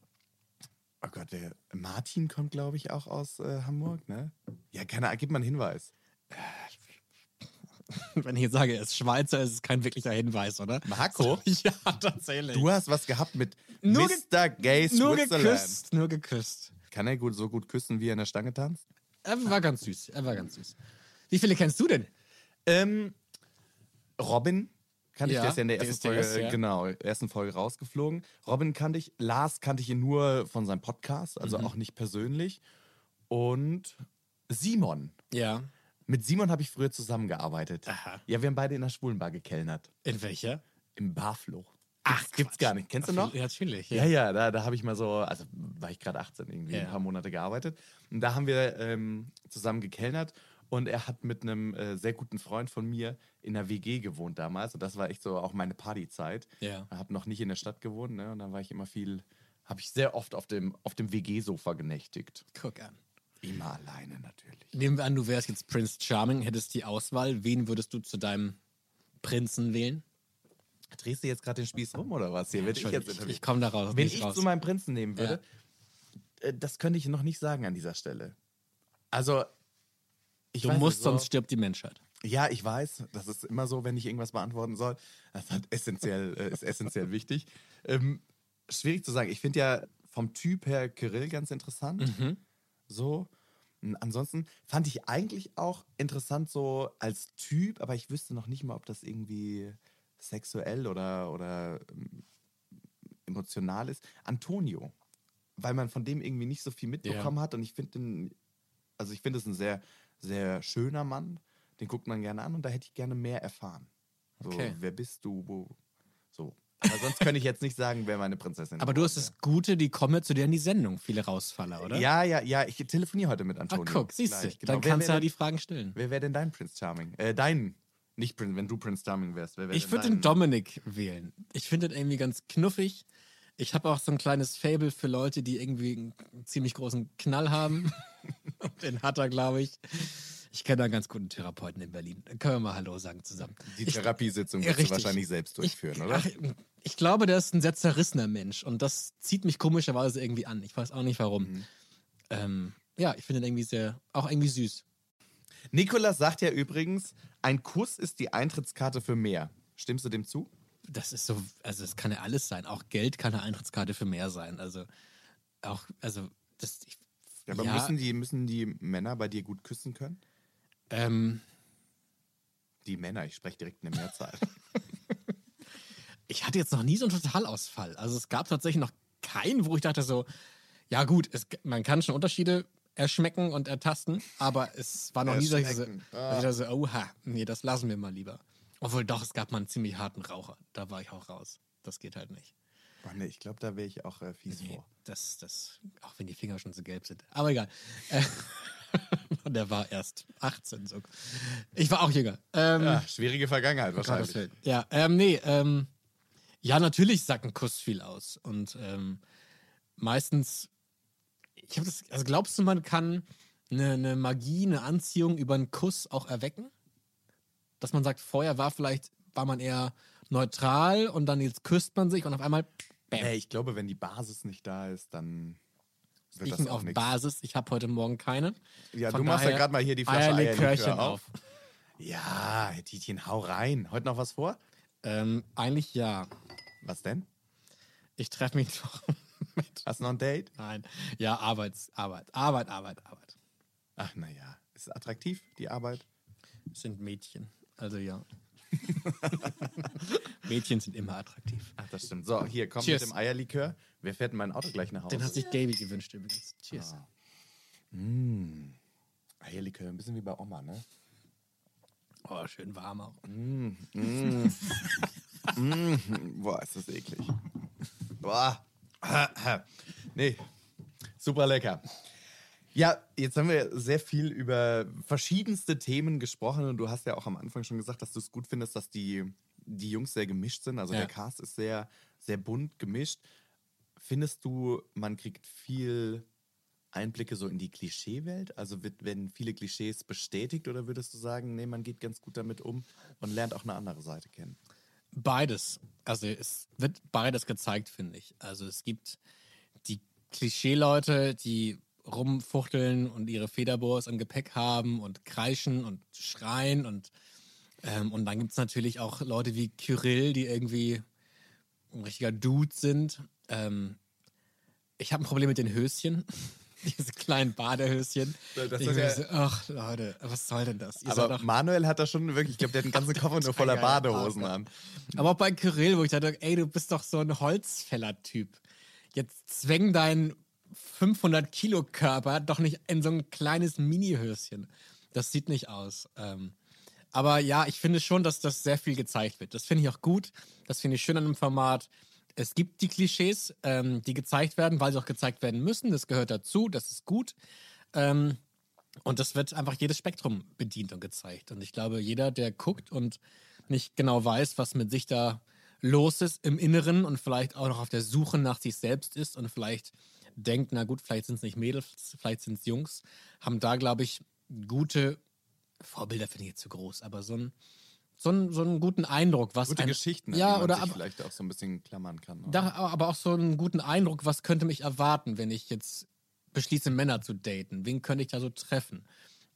oh Gott, der Martin kommt, glaube ich, auch aus äh, Hamburg, ne? Ja, keine Ahnung, gib mal einen Hinweis. Wenn ich jetzt sage, er ist Schweizer, ist es kein wirklicher Hinweis, oder? Marco? Ja, tatsächlich. Du hast was gehabt mit Nur Mr. Gay nur geküsst, nur geküsst. Kann er gut, so gut küssen, wie er in der Stange tanzt? Er war ganz süß, er war ganz süß. Wie viele kennst du denn? Ähm, Robin kannte Ja, ich, der ist ja in der ersten der Folge, erste, ja. genau, ersten Folge rausgeflogen. Robin kannte ich, Lars kannte ich ihn nur von seinem Podcast, also Mhm. auch nicht persönlich. Und Simon. Ja. Mit Simon habe ich früher zusammengearbeitet. Aha. Ja, wir haben beide in der Schwulenbar gekellnert. In welcher? Im Barfloh. Ach, Gibt's, gibt's gar nicht. Kennst du noch? Ja, natürlich. Ja, ja, da, da habe ich mal so, also war ich gerade 18 irgendwie, Ja. ein paar Monate gearbeitet. Und da haben wir ähm, zusammen gekellnert und er hat mit einem äh, sehr guten Freund von mir in der WG gewohnt damals. Und das war echt so auch meine Partyzeit. Ja. Ich habe noch nicht in der Stadt gewohnt, ne? Und dann war ich immer viel, habe ich sehr oft auf dem, auf dem WG-Sofa genächtigt. Guck an. Immer alleine natürlich. Nehmen wir an, du wärst jetzt Prince Charming, hättest die Auswahl. Wen würdest du zu deinem Prinzen wählen? Drehst du jetzt gerade den Spieß rum oder was? Hier werde ich ich, ich komme da raus. Wenn ich raus. zu meinem Prinzen nehmen würde, äh, das könnte ich noch nicht sagen an dieser Stelle. Also, ich du musst, so- sonst stirbt die Menschheit. Ja, ich weiß, das ist immer so, wenn ich irgendwas beantworten soll. Das hat essentiell, äh, ist essentiell wichtig. Ähm, schwierig zu sagen. Ich finde ja vom Typ her Kirill ganz interessant. So. Und Ansonsten fand ich eigentlich auch interessant so als Typ, aber ich wüsste noch nicht mal, ob das irgendwie sexuell oder, oder ähm, emotional ist. Antonio. Weil man von dem irgendwie nicht so viel mitbekommen hat. Und ich finde den, also ich finde es ein sehr, sehr schöner Mann. Den guckt man gerne an und da hätte ich gerne mehr erfahren. So, Okay. wer bist du? Wo? So. Aber sonst könnte ich jetzt nicht sagen, wer meine Prinzessin Aber du hast das Gute, die kommen ja zu dir in die Sendung, viele Rausfaller, oder? Ja, ja, ja. Ich telefoniere heute mit Ach, Antonio. guck, siehst du. Dann genau. Wer kannst du ja die Fragen stellen. Wer wäre denn dein Prince Charming? Äh, dein. Nicht Prince, wenn du Prince Charming wärst. Wer wär Ich würde den Dominik wählen. Ich finde den irgendwie ganz knuffig. Ich habe auch so ein kleines Fable für Leute, die irgendwie einen ziemlich großen Knall haben. Den hat er, glaube ich. Ich kenne einen ganz guten Therapeuten in Berlin. Da können wir mal Hallo sagen zusammen. Die Ich- Therapiesitzung wirst du wahrscheinlich selbst durchführen, ich, oder? Ach, ich glaube, der ist ein sehr zerrissener Mensch und das zieht mich komischerweise irgendwie an. Ich weiß auch nicht warum. Mhm. Ähm, ja, ich finde ihn irgendwie sehr, auch irgendwie süß. Nikolas sagt ja übrigens, ein Kuss ist die Eintrittskarte für mehr. Stimmst du dem zu? Das ist so, also es kann ja alles sein. Auch Geld kann eine Eintrittskarte für mehr sein. Also auch, also das. Ich, Ja, aber Ja. Müssen, die, müssen die Männer bei dir gut küssen können? ähm, Die Männer, ich spreche direkt in der Mehrzahl. ich hatte jetzt noch nie so einen Totalausfall. Also es gab tatsächlich noch keinen, wo ich dachte so, ja gut, es, man kann schon Unterschiede erschmecken und ertasten, aber es war noch nie so, dachte so, oha, nee, das lassen wir mal lieber. Obwohl doch, es gab mal einen ziemlich harten Raucher. Da war ich auch raus. Das geht halt nicht. Nee, ich glaube, da wäre ich auch äh, fies Nee, vor. das, das, auch wenn die Finger schon so gelb sind. Aber egal. Äh, der war erst 18 so. Ich war auch jünger. Ähm, Ja, schwierige Vergangenheit wahrscheinlich. Ja, ähm, nee, ähm, ja, natürlich sagt ein Kuss viel aus. Und ähm, meistens, ich habe das, also glaubst du, man kann eine, eine Magie, eine Anziehung über einen Kuss auch erwecken? Dass man sagt, vorher war vielleicht, war man eher neutral und dann jetzt küsst man sich und auf einmal, bam, Nee, ich glaube, wenn die Basis nicht da ist, dann wird Speaking das auch auf nichts. Basis, ich habe heute Morgen keine. Ja, Von du machst ja gerade mal hier die Flasche Eierlikörchen Eierlikör auf. auf. Ja, Tietjen, hau rein. Heute noch was vor? Ähm, eigentlich ja. Was denn? Ich treffe mich doch mit. Hast du noch ein Date? Nein. Ja, Arbeits, Arbeit, Arbeit, Arbeit, Arbeit. Ach, naja. Ist es attraktiv, die Arbeit? Es sind Mädchen. Also ja. Mädchen sind immer attraktiv. Ach, das stimmt. So, hier, komm Cheers. mit dem Eierlikör. Wer fährt in mein Auto gleich nach Hause? Den hat sich Gaby gewünscht übrigens. Cheers. Mm. Eierlikör, ein bisschen wie bei Oma, ne? Oh, schön warm auch. Mm. Boah, ist das eklig. Boah. nee, super lecker. Ja, jetzt haben wir sehr viel über verschiedenste Themen gesprochen und du hast ja auch am Anfang schon gesagt, dass du es gut findest, dass die, die Jungs sehr gemischt sind. Also Ja. der Cast ist sehr, sehr bunt gemischt. Findest du, man kriegt viel Einblicke so in die Klischeewelt? Also wird, werden viele Klischees bestätigt oder würdest du sagen, nee, man geht ganz gut damit um und lernt auch eine andere Seite kennen? Beides. Also es wird beides gezeigt, finde ich. Also es gibt die Klischee-Leute, die rumfuchteln und ihre Federbohrs im Gepäck haben und kreischen und schreien und ähm, und dann gibt es natürlich auch Leute wie Kyrill, die irgendwie ein richtiger Dude sind. Ähm, ich habe ein Problem mit den Höschen. Diese kleinen Badehöschen. Das ich ja- so, ach Leute, was soll denn das? Ihr Aber Manuel hat da schon wirklich, ich glaube, der hat einen ganzen Koffer nur voller Badehosen Partner. an. Aber auch bei Kyrill, wo ich dachte, ey, du bist doch so ein Holzfäller-Typ. Jetzt zwäng deinen 500 Kilo Körper doch nicht in so ein kleines Mini-Höschen. Das sieht nicht aus. Ähm, aber ja, ich finde schon, dass das sehr viel gezeigt wird. Das finde ich auch gut. Das finde ich schön an dem Format. Es gibt die Klischees, ähm, die gezeigt werden, weil sie auch gezeigt werden müssen. Das gehört dazu. Das ist gut. Ähm, und das wird einfach jedes Spektrum bedient und gezeigt. Und ich glaube, jeder, der guckt und nicht genau weiß, was mit sich da los ist im Inneren und vielleicht auch noch auf der Suche nach sich selbst ist und vielleicht denkt, na gut, vielleicht sind es nicht Mädels, vielleicht sind es Jungs, haben da, glaube ich, gute Vorbilder, finde ich jetzt zu groß, aber so, ein, so, ein, so einen guten Eindruck, was Gute ein, Geschichten, ja, die man oder sich aber, vielleicht auch so ein bisschen klammern kann. da, aber auch so einen guten Eindruck, was könnte mich erwarten, wenn ich jetzt beschließe, Männer zu daten? Wen könnte ich da so treffen?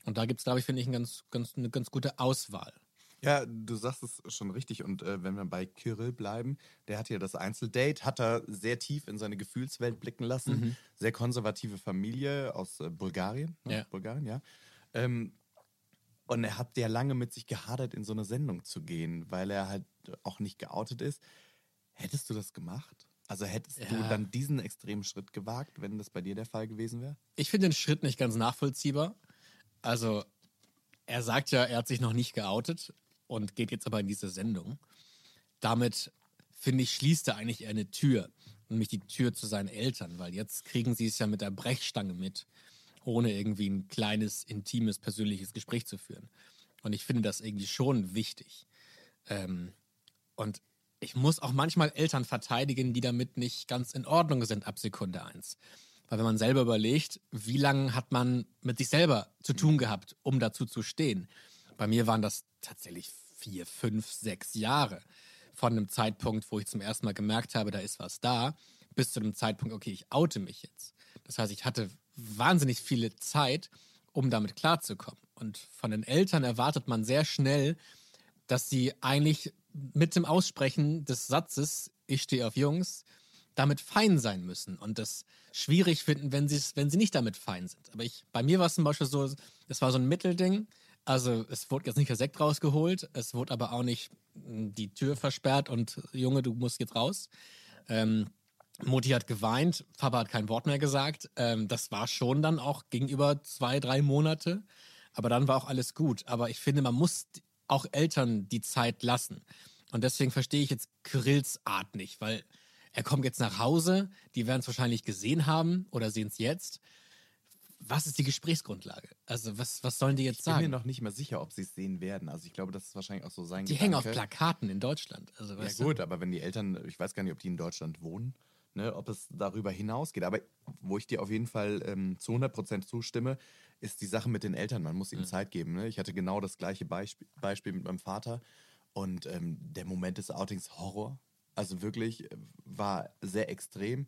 Und da gibt es, glaube ich, finde ich, ein ganz, ganz, eine ganz gute Auswahl. Ja, du sagst es schon richtig. Und äh, wenn wir bei Kirill bleiben, der hat ja das Einzeldate, hat er sehr tief in seine Gefühlswelt blicken lassen. Mhm. Sehr konservative Familie aus äh, Bulgarien. ne? Ja. Bulgarien, ja. Ähm, und er hat ja lange mit sich gehadert, in so eine Sendung zu gehen, weil er halt auch nicht geoutet ist. Hättest du das gemacht? Also hättest du Ja. dann diesen extremen Schritt gewagt, wenn das bei dir der Fall gewesen wäre? Ich finde den Schritt nicht ganz nachvollziehbar. Also, er sagt ja, er hat sich noch nicht geoutet und geht jetzt aber in diese Sendung. Damit, finde ich, schließt er eigentlich eher eine Tür. Nämlich die Tür zu seinen Eltern, weil jetzt kriegen sie es ja mit der Brechstange mit, ohne irgendwie ein kleines, intimes, persönliches Gespräch zu führen. Und ich finde das irgendwie schon wichtig. Ähm, und ich muss auch manchmal Eltern verteidigen, die damit nicht ganz in Ordnung sind ab Sekunde eins. Weil wenn man selber überlegt, wie lange hat man mit sich selber zu tun gehabt, um dazu zu stehen? Bei mir waren das tatsächlich vier, fünf, sechs Jahre. Von einem Zeitpunkt, wo ich zum ersten Mal gemerkt habe, da ist was da, bis zu dem Zeitpunkt, okay, ich oute mich jetzt. Das heißt, ich hatte wahnsinnig viele Zeit, um damit klarzukommen. Und von den Eltern erwartet man sehr schnell, dass sie eigentlich mit dem Aussprechen des Satzes, ich stehe auf Jungs, damit fein sein müssen und das schwierig finden, wenn sie wenn sie nicht damit fein sind. Aber ich, bei mir war es zum Beispiel so, es war so ein Mittelding. Also es wurde jetzt nicht der Sekt rausgeholt, es wurde aber auch nicht mh, die Tür versperrt und Junge, du musst jetzt raus. Ähm, Mutti hat geweint, Papa hat kein Wort mehr gesagt. Ähm, das war schon dann auch gegenüber zwei, drei Monate. Aber dann war auch alles gut. Aber ich finde, man muss auch Eltern die Zeit lassen. Und deswegen verstehe ich jetzt Kyrills Art nicht, weil er kommt jetzt nach Hause, die werden es wahrscheinlich gesehen haben oder sehen es jetzt. Was ist die Gesprächsgrundlage? Also, was, was sollen die jetzt Ich bin mir sagen? noch nicht mal sicher, ob sie es sehen werden. Also ich glaube, das ist wahrscheinlich auch so sein Die hängen auf Gedanke. Plakaten in Deutschland. Also, Ja weißt du? gut, aber wenn die Eltern, ich weiß gar nicht, ob die in Deutschland wohnen, ne, ob es darüber hinausgeht. Aber wo ich dir auf jeden Fall ähm, zu 100% zustimme, ist die Sache mit den Eltern. Man muss ihnen Zeit geben. Ne? Ich hatte genau das gleiche Beispiel, Beispiel mit meinem Vater. Und ähm, der Moment des Outings Horror. Also wirklich äh, war sehr extrem.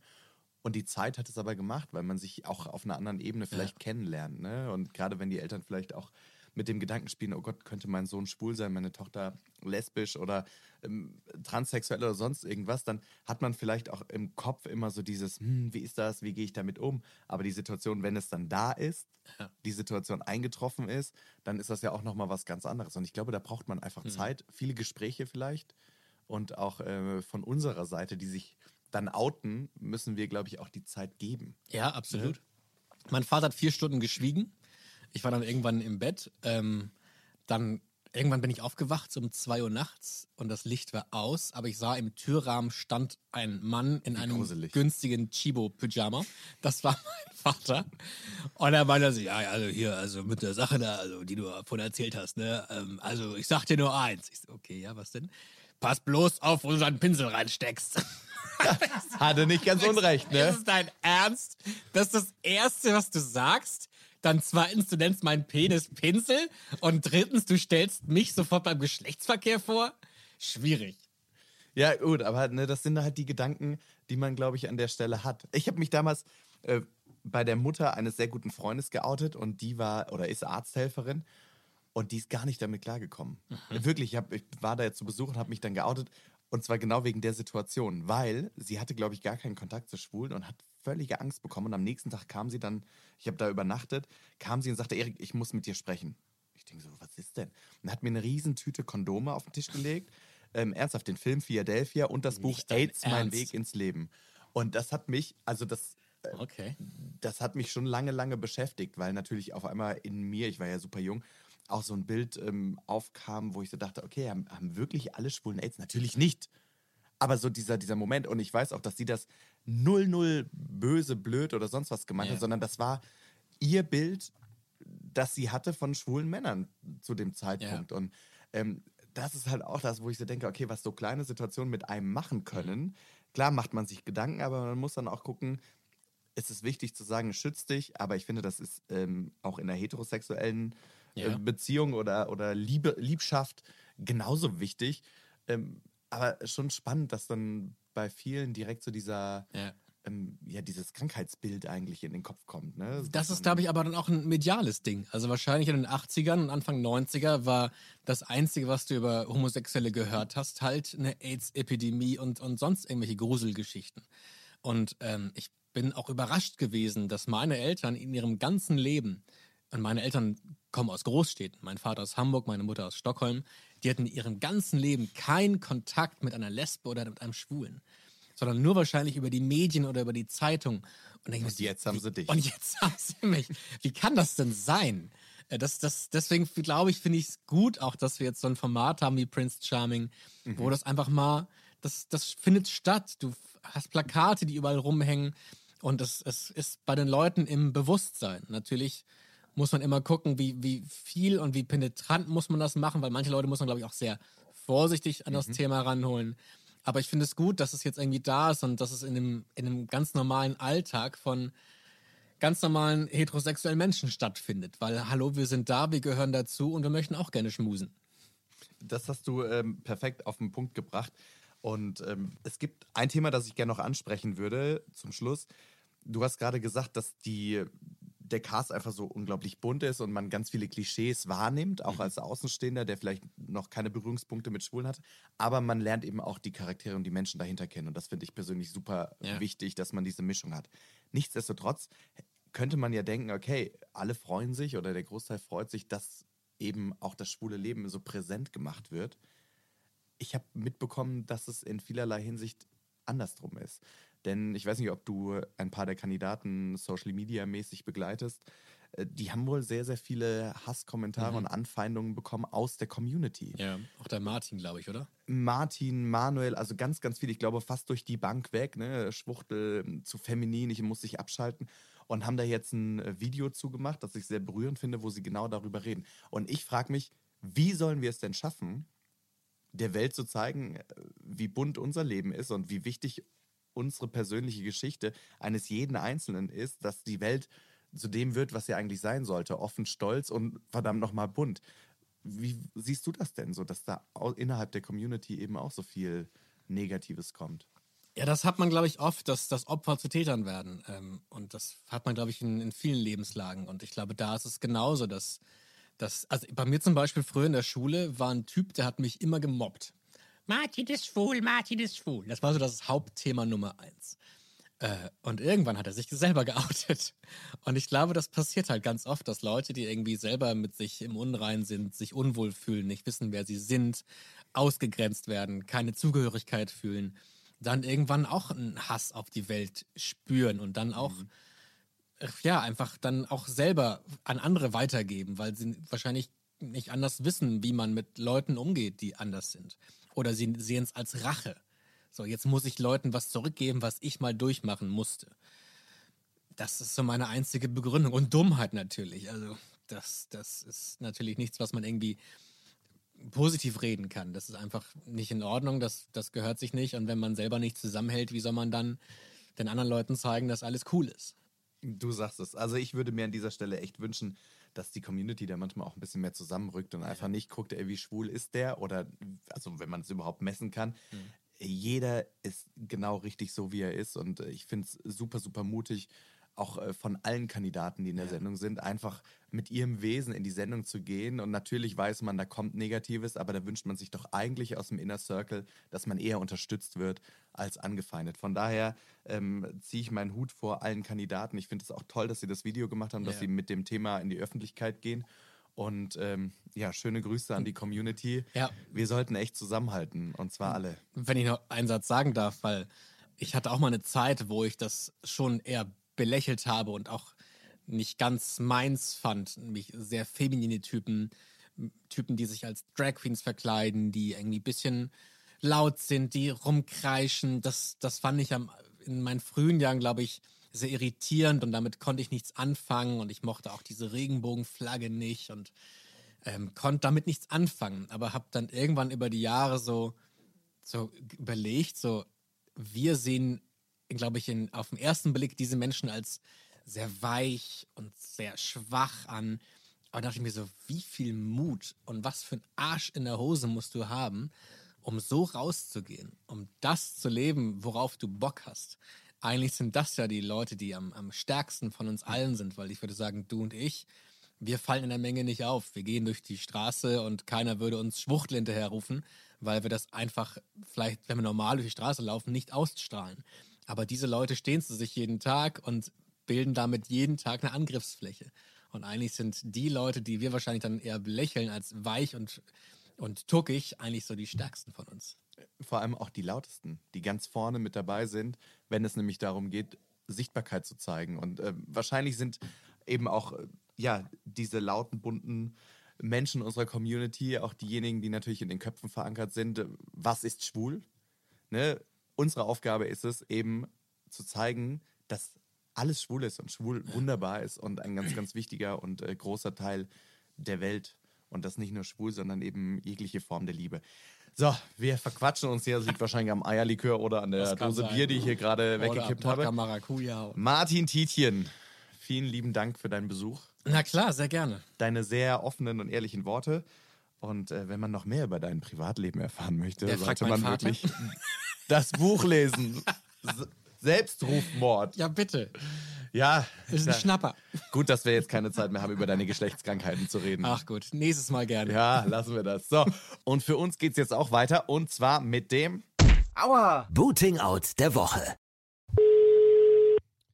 Und die Zeit hat es aber gemacht, weil man sich auch auf einer anderen Ebene vielleicht kennenlernt. Ne? Und gerade wenn die Eltern vielleicht auch mit dem Gedanken spielen, oh Gott, könnte mein Sohn schwul sein, meine Tochter lesbisch oder ähm, transsexuell oder sonst irgendwas, dann hat man vielleicht auch im Kopf immer so dieses, hm, wie ist das, wie gehe ich damit um? Aber die Situation, wenn es dann da ist, die Situation eingetroffen ist, dann ist das ja auch nochmal was ganz anderes. Und ich glaube, da braucht man einfach Zeit, viele Gespräche vielleicht und auch äh, von unserer Seite, die sich dann outen, müssen wir, glaube ich, auch die Zeit geben. Ja, absolut. Mein Vater hat vier Stunden geschwiegen. Ich war dann irgendwann im Bett. Ähm, dann irgendwann bin ich aufgewacht um 2 Uhr nachts und das Licht war aus, aber ich sah im Türrahmen stand ein Mann in Wie einem gruselig. günstigen Chibo-Pyjama. Das war mein Vater. Und er meinte so, ja, ja, also hier, also mit der Sache da, also, die du davon erzählt hast, ne? Ähm, also ich sag dir nur eins. Ich so, okay, ja, was denn? Pass bloß auf, wo du deinen Pinsel reinsteckst. Hatte nicht ganz unrecht, Ist ne? es dein Ernst? Das ist das Erste, was du sagst? Dann zweitens, du nennst meinen Penis Pinsel. Und drittens, du stellst mich sofort beim Geschlechtsverkehr vor? Schwierig. Ja, gut, aber ne, das sind halt die Gedanken, die man, glaube ich, an der Stelle hat. Ich habe mich damals äh, bei der Mutter eines sehr guten Freundes geoutet und die war oder ist Arzthelferin und die ist gar nicht damit klargekommen. Wirklich, ich, hab, ich war da jetzt zu Besuch und habe mich dann geoutet und zwar genau wegen der Situation, weil sie hatte, glaube ich, gar keinen Kontakt zu Schwulen und hat völlige Angst bekommen und am nächsten Tag kam sie dann, ich habe da übernachtet, kam sie und sagte, Erik, ich muss mit dir sprechen. Ich denke so, was ist denn? Und hat mir eine Riesentüte Kondome auf den Tisch gelegt. Ähm, ernsthaft, den Film Philadelphia und das Buch Nicht dein AIDS, mein Ernst. Weg ins Leben. Und das hat mich, also das, Okay. das hat mich schon lange, lange beschäftigt, weil natürlich auf einmal in mir, ich war ja super jung, auch so ein Bild ähm, aufkam, wo ich so dachte, okay, haben, haben wirklich alle Schwulen AIDS? Natürlich nicht. Aber so dieser, dieser Moment, und ich weiß auch, dass sie das null, null böse, blöd oder sonst was gemeint Ja. hat, sondern das war ihr Bild, das sie hatte von schwulen Männern zu dem Zeitpunkt. Und ähm, das ist halt auch das, wo ich so denke, okay, was so kleine Situationen mit einem machen können. Klar macht man sich Gedanken, aber man muss dann auch gucken, es ist wichtig zu sagen, schütz dich, aber ich finde, das ist ähm, auch in einer heterosexuellen äh, Ja. Beziehung oder, oder Liebe, Liebschaft genauso wichtig. Ähm, aber schon spannend, dass dann bei vielen direkt so dieser, Ja. ähm, ja, dieses Krankheitsbild eigentlich in den Kopf kommt. Ne? Das ist, glaube ich, aber dann auch ein mediales Ding. Also wahrscheinlich in den 80ern und Anfang 90er war das Einzige, was du über Homosexuelle gehört hast, halt eine AIDS-Epidemie und, und sonst irgendwelche Gruselgeschichten. Und ähm, ich bin auch überrascht gewesen, dass meine Eltern in ihrem ganzen Leben, und meine Eltern kommen aus Großstädten, mein Vater aus Hamburg, meine Mutter aus Stockholm, die hatten in ihrem ganzen Leben keinen Kontakt mit einer Lesbe oder mit einem Schwulen. Sondern nur wahrscheinlich über die Medien oder über die Zeitung. Und, Und jetzt haben sie dich. Und jetzt haben sie mich. Wie kann das denn sein? Äh, Das, das, deswegen glaube ich, finde ich es gut, auch dass wir jetzt so ein Format haben wie Prince Charming, Mhm. wo das einfach mal, das, das findet statt. Du hast Plakate, die überall rumhängen und es, es ist bei den Leuten im Bewusstsein. Natürlich muss man immer gucken, wie, wie viel und wie penetrant muss man das machen, weil manche Leute muss man, glaube ich, auch sehr vorsichtig an Mhm. das Thema ranholen. Aber ich finde es gut, dass es jetzt irgendwie da ist und dass es in einem, in einem ganz normalen Alltag von ganz normalen heterosexuellen Menschen stattfindet. Weil, hallo, wir sind da, wir gehören dazu und wir möchten auch gerne schmusen. Das hast du ähm, perfekt auf den Punkt gebracht. Und ähm, es gibt ein Thema, das ich gerne noch ansprechen würde zum Schluss. Du hast gerade gesagt, dass die, der Cast einfach so unglaublich bunt ist und man ganz viele Klischees wahrnimmt, auch als Außenstehender, der vielleicht noch keine Berührungspunkte mit Schwulen hat. Aber man lernt eben auch die Charaktere und die Menschen dahinter kennen. Und das finde ich persönlich super Ja. wichtig, dass man diese Mischung hat. Nichtsdestotrotz könnte man ja denken, okay, alle freuen sich oder der Großteil freut sich, dass eben auch das schwule Leben so präsent gemacht wird. Ich habe mitbekommen, dass es in vielerlei Hinsicht andersrum ist. Denn ich weiß nicht, ob du ein paar der Kandidaten Social Media mäßig begleitest. Äh, Die haben wohl sehr, sehr viele Hasskommentare Mhm. und Anfeindungen bekommen aus der Community. Ja, auch der Martin, glaube ich, oder? Martin, Manuel, also ganz, ganz viel. Ich glaube, fast durch die Bank weg. Ne? Schwuchtel ähm, zu feminin, ich muss sich abschalten. Und haben da jetzt ein äh, Video zugemacht, das ich sehr berührend finde, wo sie genau darüber reden. Und ich frage mich, wie sollen wir es denn schaffen, der Welt zu zeigen, äh, wie bunt unser Leben ist und wie wichtig unsere persönliche Geschichte eines jeden Einzelnen ist, dass die Welt zu dem wird, was sie eigentlich sein sollte. Offen, stolz und verdammt nochmal bunt. Wie siehst du das denn so, dass da innerhalb der Community eben auch so viel Negatives kommt? Ja, das hat man, glaube ich, oft, dass, dass Opfer zu Tätern werden. Ähm, und das hat man, glaube ich, in, in vielen Lebenslagen. Und ich glaube, da ist es genauso, dass, dass, also bei mir zum Beispiel früher in der Schule war ein Typ, der hat mich immer gemobbt. Martin ist schwul, Martin ist schwul. Das war so das Hauptthema Nummer eins. Äh, und irgendwann hat er sich selber geoutet. Und ich glaube, das passiert halt ganz oft, dass Leute, die irgendwie selber mit sich im Unrein sind, sich unwohl fühlen, nicht wissen, wer sie sind, ausgegrenzt werden, keine Zugehörigkeit fühlen, dann irgendwann auch einen Hass auf die Welt spüren und dann auch, äh, ja, einfach dann auch selber an andere weitergeben, weil sie wahrscheinlich nicht anders wissen, wie man mit Leuten umgeht, die anders sind. Oder sie sehen es als Rache. So, jetzt muss ich Leuten was zurückgeben, was ich mal durchmachen musste. Das ist so meine einzige Begründung. Und Dummheit natürlich. Also, das, das ist natürlich nichts, was man irgendwie positiv reden kann. Das ist einfach nicht in Ordnung, das, das gehört sich nicht. Und wenn man selber nicht zusammenhält, wie soll man dann den anderen Leuten zeigen, dass alles cool ist? Du sagst es. Also ich würde mir an dieser Stelle echt wünschen, dass die Community da manchmal auch ein bisschen mehr zusammenrückt und einfach nicht guckt, ey, wie schwul ist der oder, also wenn man es überhaupt messen kann. Mhm. Jeder ist genau richtig so, wie er ist und äh, ich finde es super, super mutig, auch äh, von allen Kandidaten, die in der. Sendung sind, einfach mit ihrem Wesen in die Sendung zu gehen. Und natürlich weiß man, da kommt Negatives, aber da wünscht man sich doch eigentlich aus dem Inner Circle, dass man eher unterstützt wird als angefeindet. Von daher ähm, ziehe ich meinen Hut vor allen Kandidaten. Ich finde es auch toll, dass sie das Video gemacht haben, dass ja. sie mit dem Thema in die Öffentlichkeit gehen. Und ähm, ja, schöne Grüße an die Community. Ja. Wir sollten echt zusammenhalten und zwar alle. Wenn ich noch einen Satz sagen darf, weil ich hatte auch mal eine Zeit, wo ich das schon eher belächelt habe und auch nicht ganz meins fand, nämlich sehr feminine Typen, Typen, die sich als Drag Queens verkleiden, die irgendwie ein bisschen laut sind, die rumkreischen. Das, das fand ich am, in meinen frühen Jahren, glaube ich, sehr irritierend und damit konnte ich nichts anfangen und ich mochte auch diese Regenbogenflagge nicht und ähm, konnte damit nichts anfangen, aber habe dann irgendwann über die Jahre so, so überlegt, so wir sehen glaube ich, in, auf den ersten Blick diese Menschen als sehr weich und sehr schwach an. Aber dachte ich mir so, wie viel Mut und was für ein Arsch in der Hose musst du haben, um so rauszugehen, um das zu leben, worauf du Bock hast. Eigentlich sind das ja die Leute, die am, am stärksten von uns allen sind, weil ich würde sagen, du und ich, wir fallen in der Menge nicht auf. Wir gehen durch die Straße und keiner würde uns Schwuchtel hinterherrufen, weil wir das einfach vielleicht, wenn wir normal durch die Straße laufen, nicht ausstrahlen. Aber diese Leute stehen zu sich jeden Tag und bilden damit jeden Tag eine Angriffsfläche. Und eigentlich sind die Leute, die wir wahrscheinlich dann eher belächeln als weich und, und tuckig, eigentlich so die stärksten von uns. Vor allem auch die lautesten, die ganz vorne mit dabei sind, wenn es nämlich darum geht, Sichtbarkeit zu zeigen. Und äh, wahrscheinlich sind eben auch äh, ja, diese lauten, bunten Menschen unserer Community, auch diejenigen, die natürlich in den Köpfen verankert sind, äh, was ist schwul? Ne? Unsere Aufgabe ist es eben zu zeigen, dass alles schwul ist und schwul wunderbar ist und ein ganz, ganz wichtiger und äh, großer Teil der Welt. Und das nicht nur schwul, sondern eben jegliche Form der Liebe. So, wir verquatschen uns hier. Das liegt wahrscheinlich am Eierlikör oder an der Dose sein. Bier, die ich hier gerade weggekippt habe. Maracuja. Martin Tietjen, vielen lieben Dank für deinen Besuch. Na klar, sehr gerne. Deine sehr offenen und ehrlichen Worte. Und äh, wenn man noch mehr über dein Privatleben erfahren möchte, der sollte man Vater? wirklich das Buch lesen. Selbstrufmord. Ja, bitte. Ja. Das ist ein Schnapper. Gut, dass wir jetzt keine Zeit mehr haben, über deine Geschlechtskrankheiten zu reden. Ach gut, nächstes Mal gerne. Ja, lassen wir das. So, und für uns geht es jetzt auch weiter und zwar mit dem Aua! Booting Out der Woche.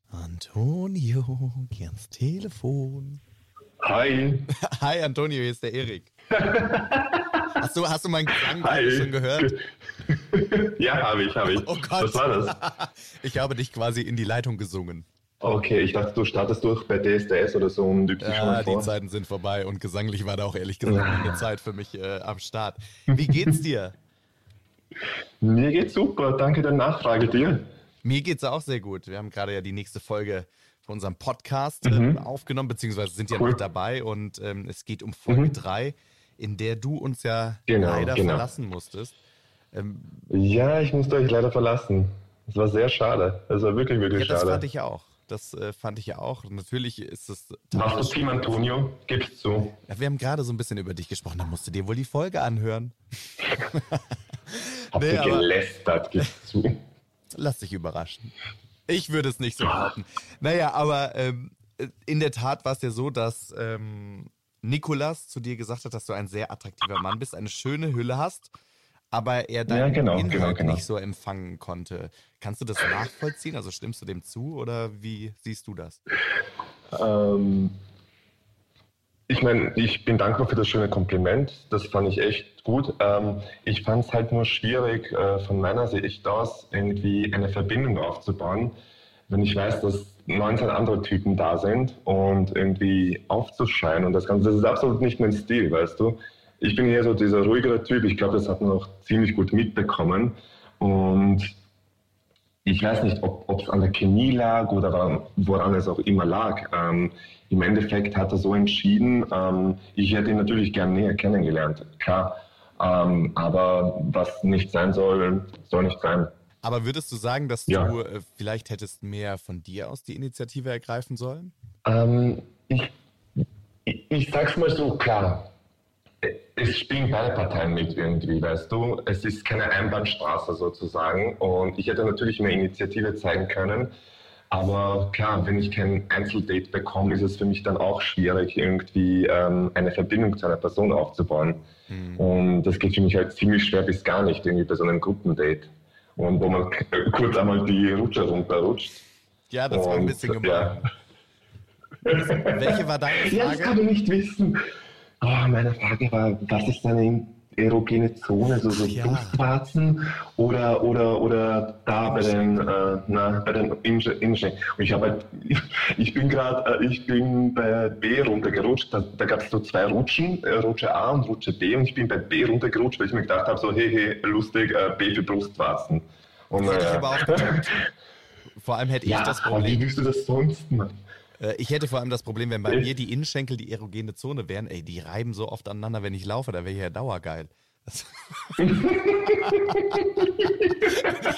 Antonio, geh ans Telefon. Hi. Hi, Antonio, hier ist der Erik. Hast du, hast du meinen Gesang schon gehört? ja, habe ich, habe ich. Oh Gott. Was war das? Ich habe dich quasi in die Leitung gesungen. Okay, ich dachte, du startest durch bei DSDS oder so und übst Ja, die Zeiten sind vorbei und gesanglich war da auch ehrlich gesagt eine Zeit für mich äh, am Start. Wie geht's dir? Mir geht's super, danke der Nachfrage dir. Mir geht's auch sehr gut. Wir haben gerade ja die nächste Folge von unserem Podcast mhm. äh, aufgenommen, beziehungsweise sind ja cool. noch dabei und ähm, es geht um Folge 3. Mhm in der du uns ja genau, leider genau. verlassen musstest. Ähm, ja, ich musste euch leider verlassen. Es war sehr schade. Es war wirklich, wirklich ja, das schade. Das fand ich ja auch. Das äh, fand ich ja auch. Natürlich ist es. Machst du Team Antonio? Gib's zu. Ja, wir haben gerade so ein bisschen über dich gesprochen. Da musst du dir wohl die Folge anhören. Habt nee, gelästert? Gib's zu. Lass dich überraschen. Ich würde es nicht so halten. Naja, aber ähm, in der Tat war es ja so, dass ähm, Nikolas zu dir gesagt hat, dass du ein sehr attraktiver Mann bist, eine schöne Hülle hast, aber er deinen ja, genau, Inhalt genau, genau. nicht so empfangen konnte. Kannst du das nachvollziehen? Also stimmst du dem zu oder wie siehst du das? Ähm, ich meine, ich bin dankbar für das schöne Kompliment. Das fand ich echt gut. Ähm, ich fand es halt nur schwierig, äh, von meiner Sicht aus irgendwie eine Verbindung aufzubauen, wenn ich weiß, dass 19 andere Typen da sind und irgendwie aufzuscheinen und das Ganze, das ist absolut nicht mein Stil, weißt du. Ich bin eher so dieser ruhigere Typ, ich glaube, das hat man auch ziemlich gut mitbekommen und ich weiß nicht, ob es an der Chemie lag oder woran es auch immer lag. Ähm, Im Endeffekt hat er so entschieden, ähm, ich hätte ihn natürlich gern näher kennengelernt, klar. Ähm, aber was nicht sein soll, soll nicht sein. Aber würdest du sagen, dass ja. du äh, vielleicht hättest mehr von dir aus die Initiative ergreifen sollen? Ähm, ich, ich, ich sag's mal so klar. Es spielen beide Parteien mit irgendwie, weißt du. Es ist keine Einbahnstraße sozusagen. Und ich hätte natürlich mehr Initiative zeigen können. Aber klar, wenn ich kein Einzeldate bekomme, ist es für mich dann auch schwierig, irgendwie ähm, eine Verbindung zu einer Person aufzubauen. Mhm. Und das geht für mich halt ziemlich schwer bis gar nicht, irgendwie bei so einem Gruppendate. Und wo man kurz einmal die Rutsche runterrutscht. Ja, das war ein bisschen gemein. Ja. Welche war deine Frage? Ja, das kann ich nicht wissen. Oh, meine Frage war, was ist deine erogene Zone, also so ja. Brustwarzen oder, oder, oder da bei den, äh, na, bei den Inschen. Und ich habe halt, ich bin gerade, äh, ich bin bei B runtergerutscht, da, da gab es so zwei Rutschen, äh, Rutsche A und Rutsche B und ich bin bei B runtergerutscht, weil ich mir gedacht habe, so hey, hey, lustig, äh, B für Brustwarzen. Und, das hätte ich äh, aber auch. Vor allem hätte ich das Problem. Wie willst du das sonst machen? Äh, ich hätte vor allem das Problem, wenn bei mir die Innenschenkel die erogene Zone wären, ey, die reiben so oft aneinander, wenn ich laufe, da wäre ich ja dauergeil. ich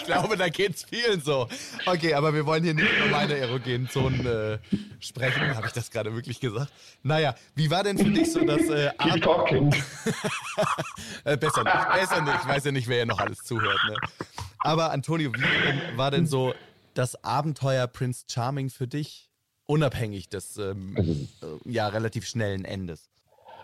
glaube, da geht es vielen so. Okay, aber wir wollen hier nicht über meine erogenen Zonen äh, sprechen. Habe ich das gerade wirklich gesagt? Naja, wie war denn für dich so das äh, Keep talking. äh, besser nicht, besser nicht. Ich weiß ja nicht, wer hier noch alles zuhört. Ne? Aber Antonio, wie war denn so das Abenteuer Prince Charming für dich? Unabhängig des ähm, also äh, ja, relativ schnellen Endes.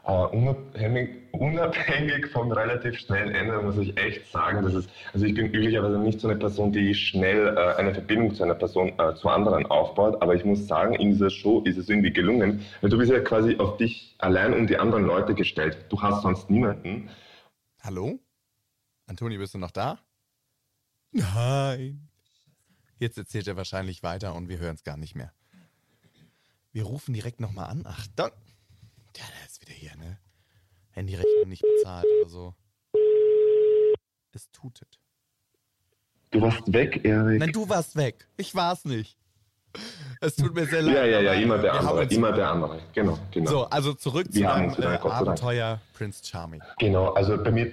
Uh, unabhängig, unabhängig vom relativ schnellen Ende muss ich echt sagen, dass es, also ich bin üblicherweise nicht so eine Person, die schnell äh, eine Verbindung zu einer Person, äh, zu anderen aufbaut, aber ich muss sagen, in dieser Show ist es irgendwie gelungen, weil du bist ja quasi auf dich allein und die anderen Leute gestellt. Du hast sonst niemanden. Hallo? Antoni, bist du noch da? Nein. Jetzt erzählt er wahrscheinlich weiter und wir hören es gar nicht mehr. Wir rufen direkt nochmal an. Ach, da. Ja, der ist wieder hier, ne? Handyrechnung nicht bezahlt oder so. Es tutet. Du warst weg, Erik. Nein, du warst weg. Ich war's nicht. Es tut mir sehr leid. Ja, ja, ja, immer der andere. Immer der andere. Genau, genau. So, also zurück wir zu deinem äh, Abenteuer Prince Charming. Genau, also bei mir,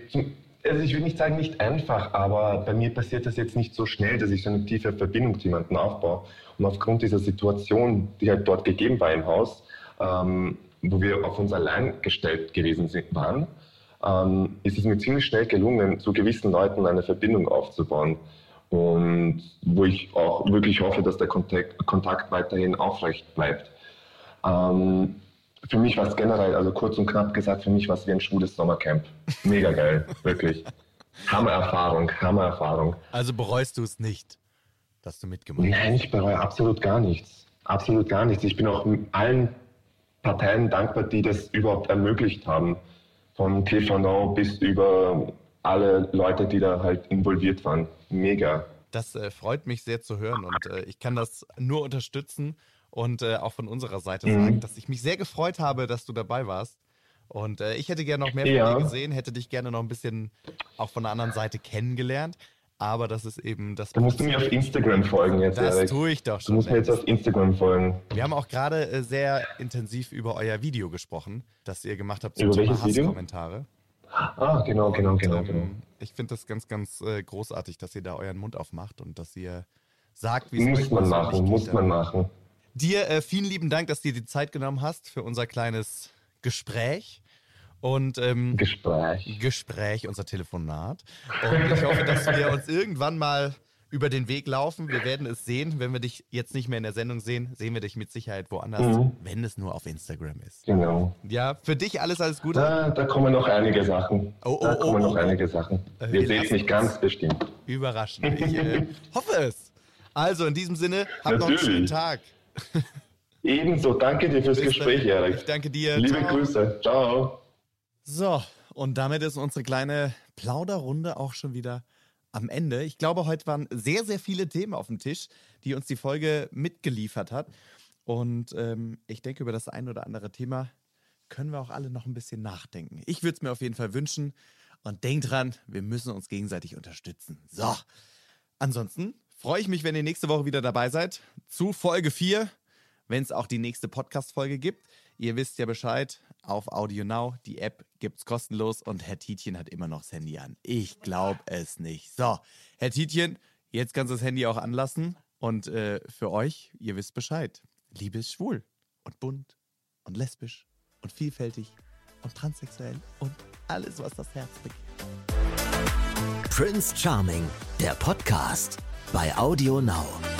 also ich will nicht sagen nicht einfach, aber bei mir passiert das jetzt nicht so schnell, dass ich so eine tiefe Verbindung zu jemandem aufbaue. Und aufgrund dieser Situation, die halt dort gegeben war im Haus, ähm, wo wir auf uns allein gestellt gewesen sind, waren, ähm, ist es mir ziemlich schnell gelungen, zu gewissen Leuten eine Verbindung aufzubauen. Und wo ich auch wirklich hoffe, dass der Kontakt, Kontakt weiterhin aufrecht bleibt. Ähm, für mich war es generell, also kurz und knapp gesagt, für mich war es wie ein schwules Sommercamp. Mega geil, wirklich. Hammer-Erfahrung, Hammer-Erfahrung. Also bereust du es nicht? dass du mitgemacht hast? Nein, ich bereue absolut gar nichts. Absolut gar nichts. Ich bin auch allen Parteien dankbar, die das überhaupt ermöglicht haben. Von TV Now bis über alle Leute, die da halt involviert waren. Mega. Das äh, freut mich sehr zu hören und äh, ich kann das nur unterstützen und äh, auch von unserer Seite mhm. sagen, dass ich mich sehr gefreut habe, dass du dabei warst. Und äh, ich hätte gerne noch mehr von ja. dir gesehen, hätte dich gerne noch ein bisschen auch von der anderen Seite kennengelernt. Aber das ist eben das. Da musst du mir auf Instagram folgen jetzt. Das Erik. tue ich doch schon. Du musst mir jetzt auf Instagram folgen. Wir haben auch gerade äh, sehr intensiv über euer Video gesprochen, das ihr gemacht habt zum über Thema Hasskommentare. Ah, genau, genau, und, genau, genau. Ähm, ich finde das ganz, ganz äh, großartig, dass ihr da euren Mund aufmacht und dass ihr sagt, wie es Muss man machen, muss man machen. Dir äh, vielen lieben Dank, dass du dir die Zeit genommen hast für unser kleines Gespräch. Und ähm, Gespräch. Gespräch, unser Telefonat. Und ich hoffe, dass wir uns irgendwann mal über den Weg laufen. Wir werden es sehen. Wenn wir dich jetzt nicht mehr in der Sendung sehen, sehen wir dich mit Sicherheit woanders, mhm. wenn es nur auf Instagram ist. Genau. Ja, für dich alles, alles Gute. Da, da kommen noch einige Sachen. Oh, oh, da kommen oh, noch oh. einige Sachen. Äh, wir sehen es nicht ganz bestimmt. Überraschend. Ich äh, hoffe es. Also in diesem Sinne, habt noch einen schönen Tag. Ebenso. Danke dir fürs Bis Gespräch, Erik. Ich danke dir. Liebe Ciao. Grüße. Ciao. So, und damit ist unsere kleine Plauderrunde auch schon wieder am Ende. Ich glaube, heute waren sehr, sehr viele Themen auf dem Tisch, die uns die Folge mitgeliefert hat. Und ähm, ich denke, über das ein oder andere Thema können wir auch alle noch ein bisschen nachdenken. Ich würde es mir auf jeden Fall wünschen. Und denkt dran, wir müssen uns gegenseitig unterstützen. So. Ansonsten freue ich mich, wenn ihr nächste Woche wieder dabei seid zu Folge 4, wenn es auch die nächste Podcast-Folge gibt. Ihr wisst ja Bescheid, auf Audio Now, die App gibt's kostenlos und Herr Tietjen hat immer noch das Handy an. Ich glaube es nicht. So, Herr Tietjen, jetzt kannst du das Handy auch anlassen und äh, für euch, ihr wisst Bescheid. Liebe ist schwul und bunt und lesbisch und vielfältig und transsexuell und alles, was das Herz begehrt. Prince Charming, der Podcast bei Audio Now.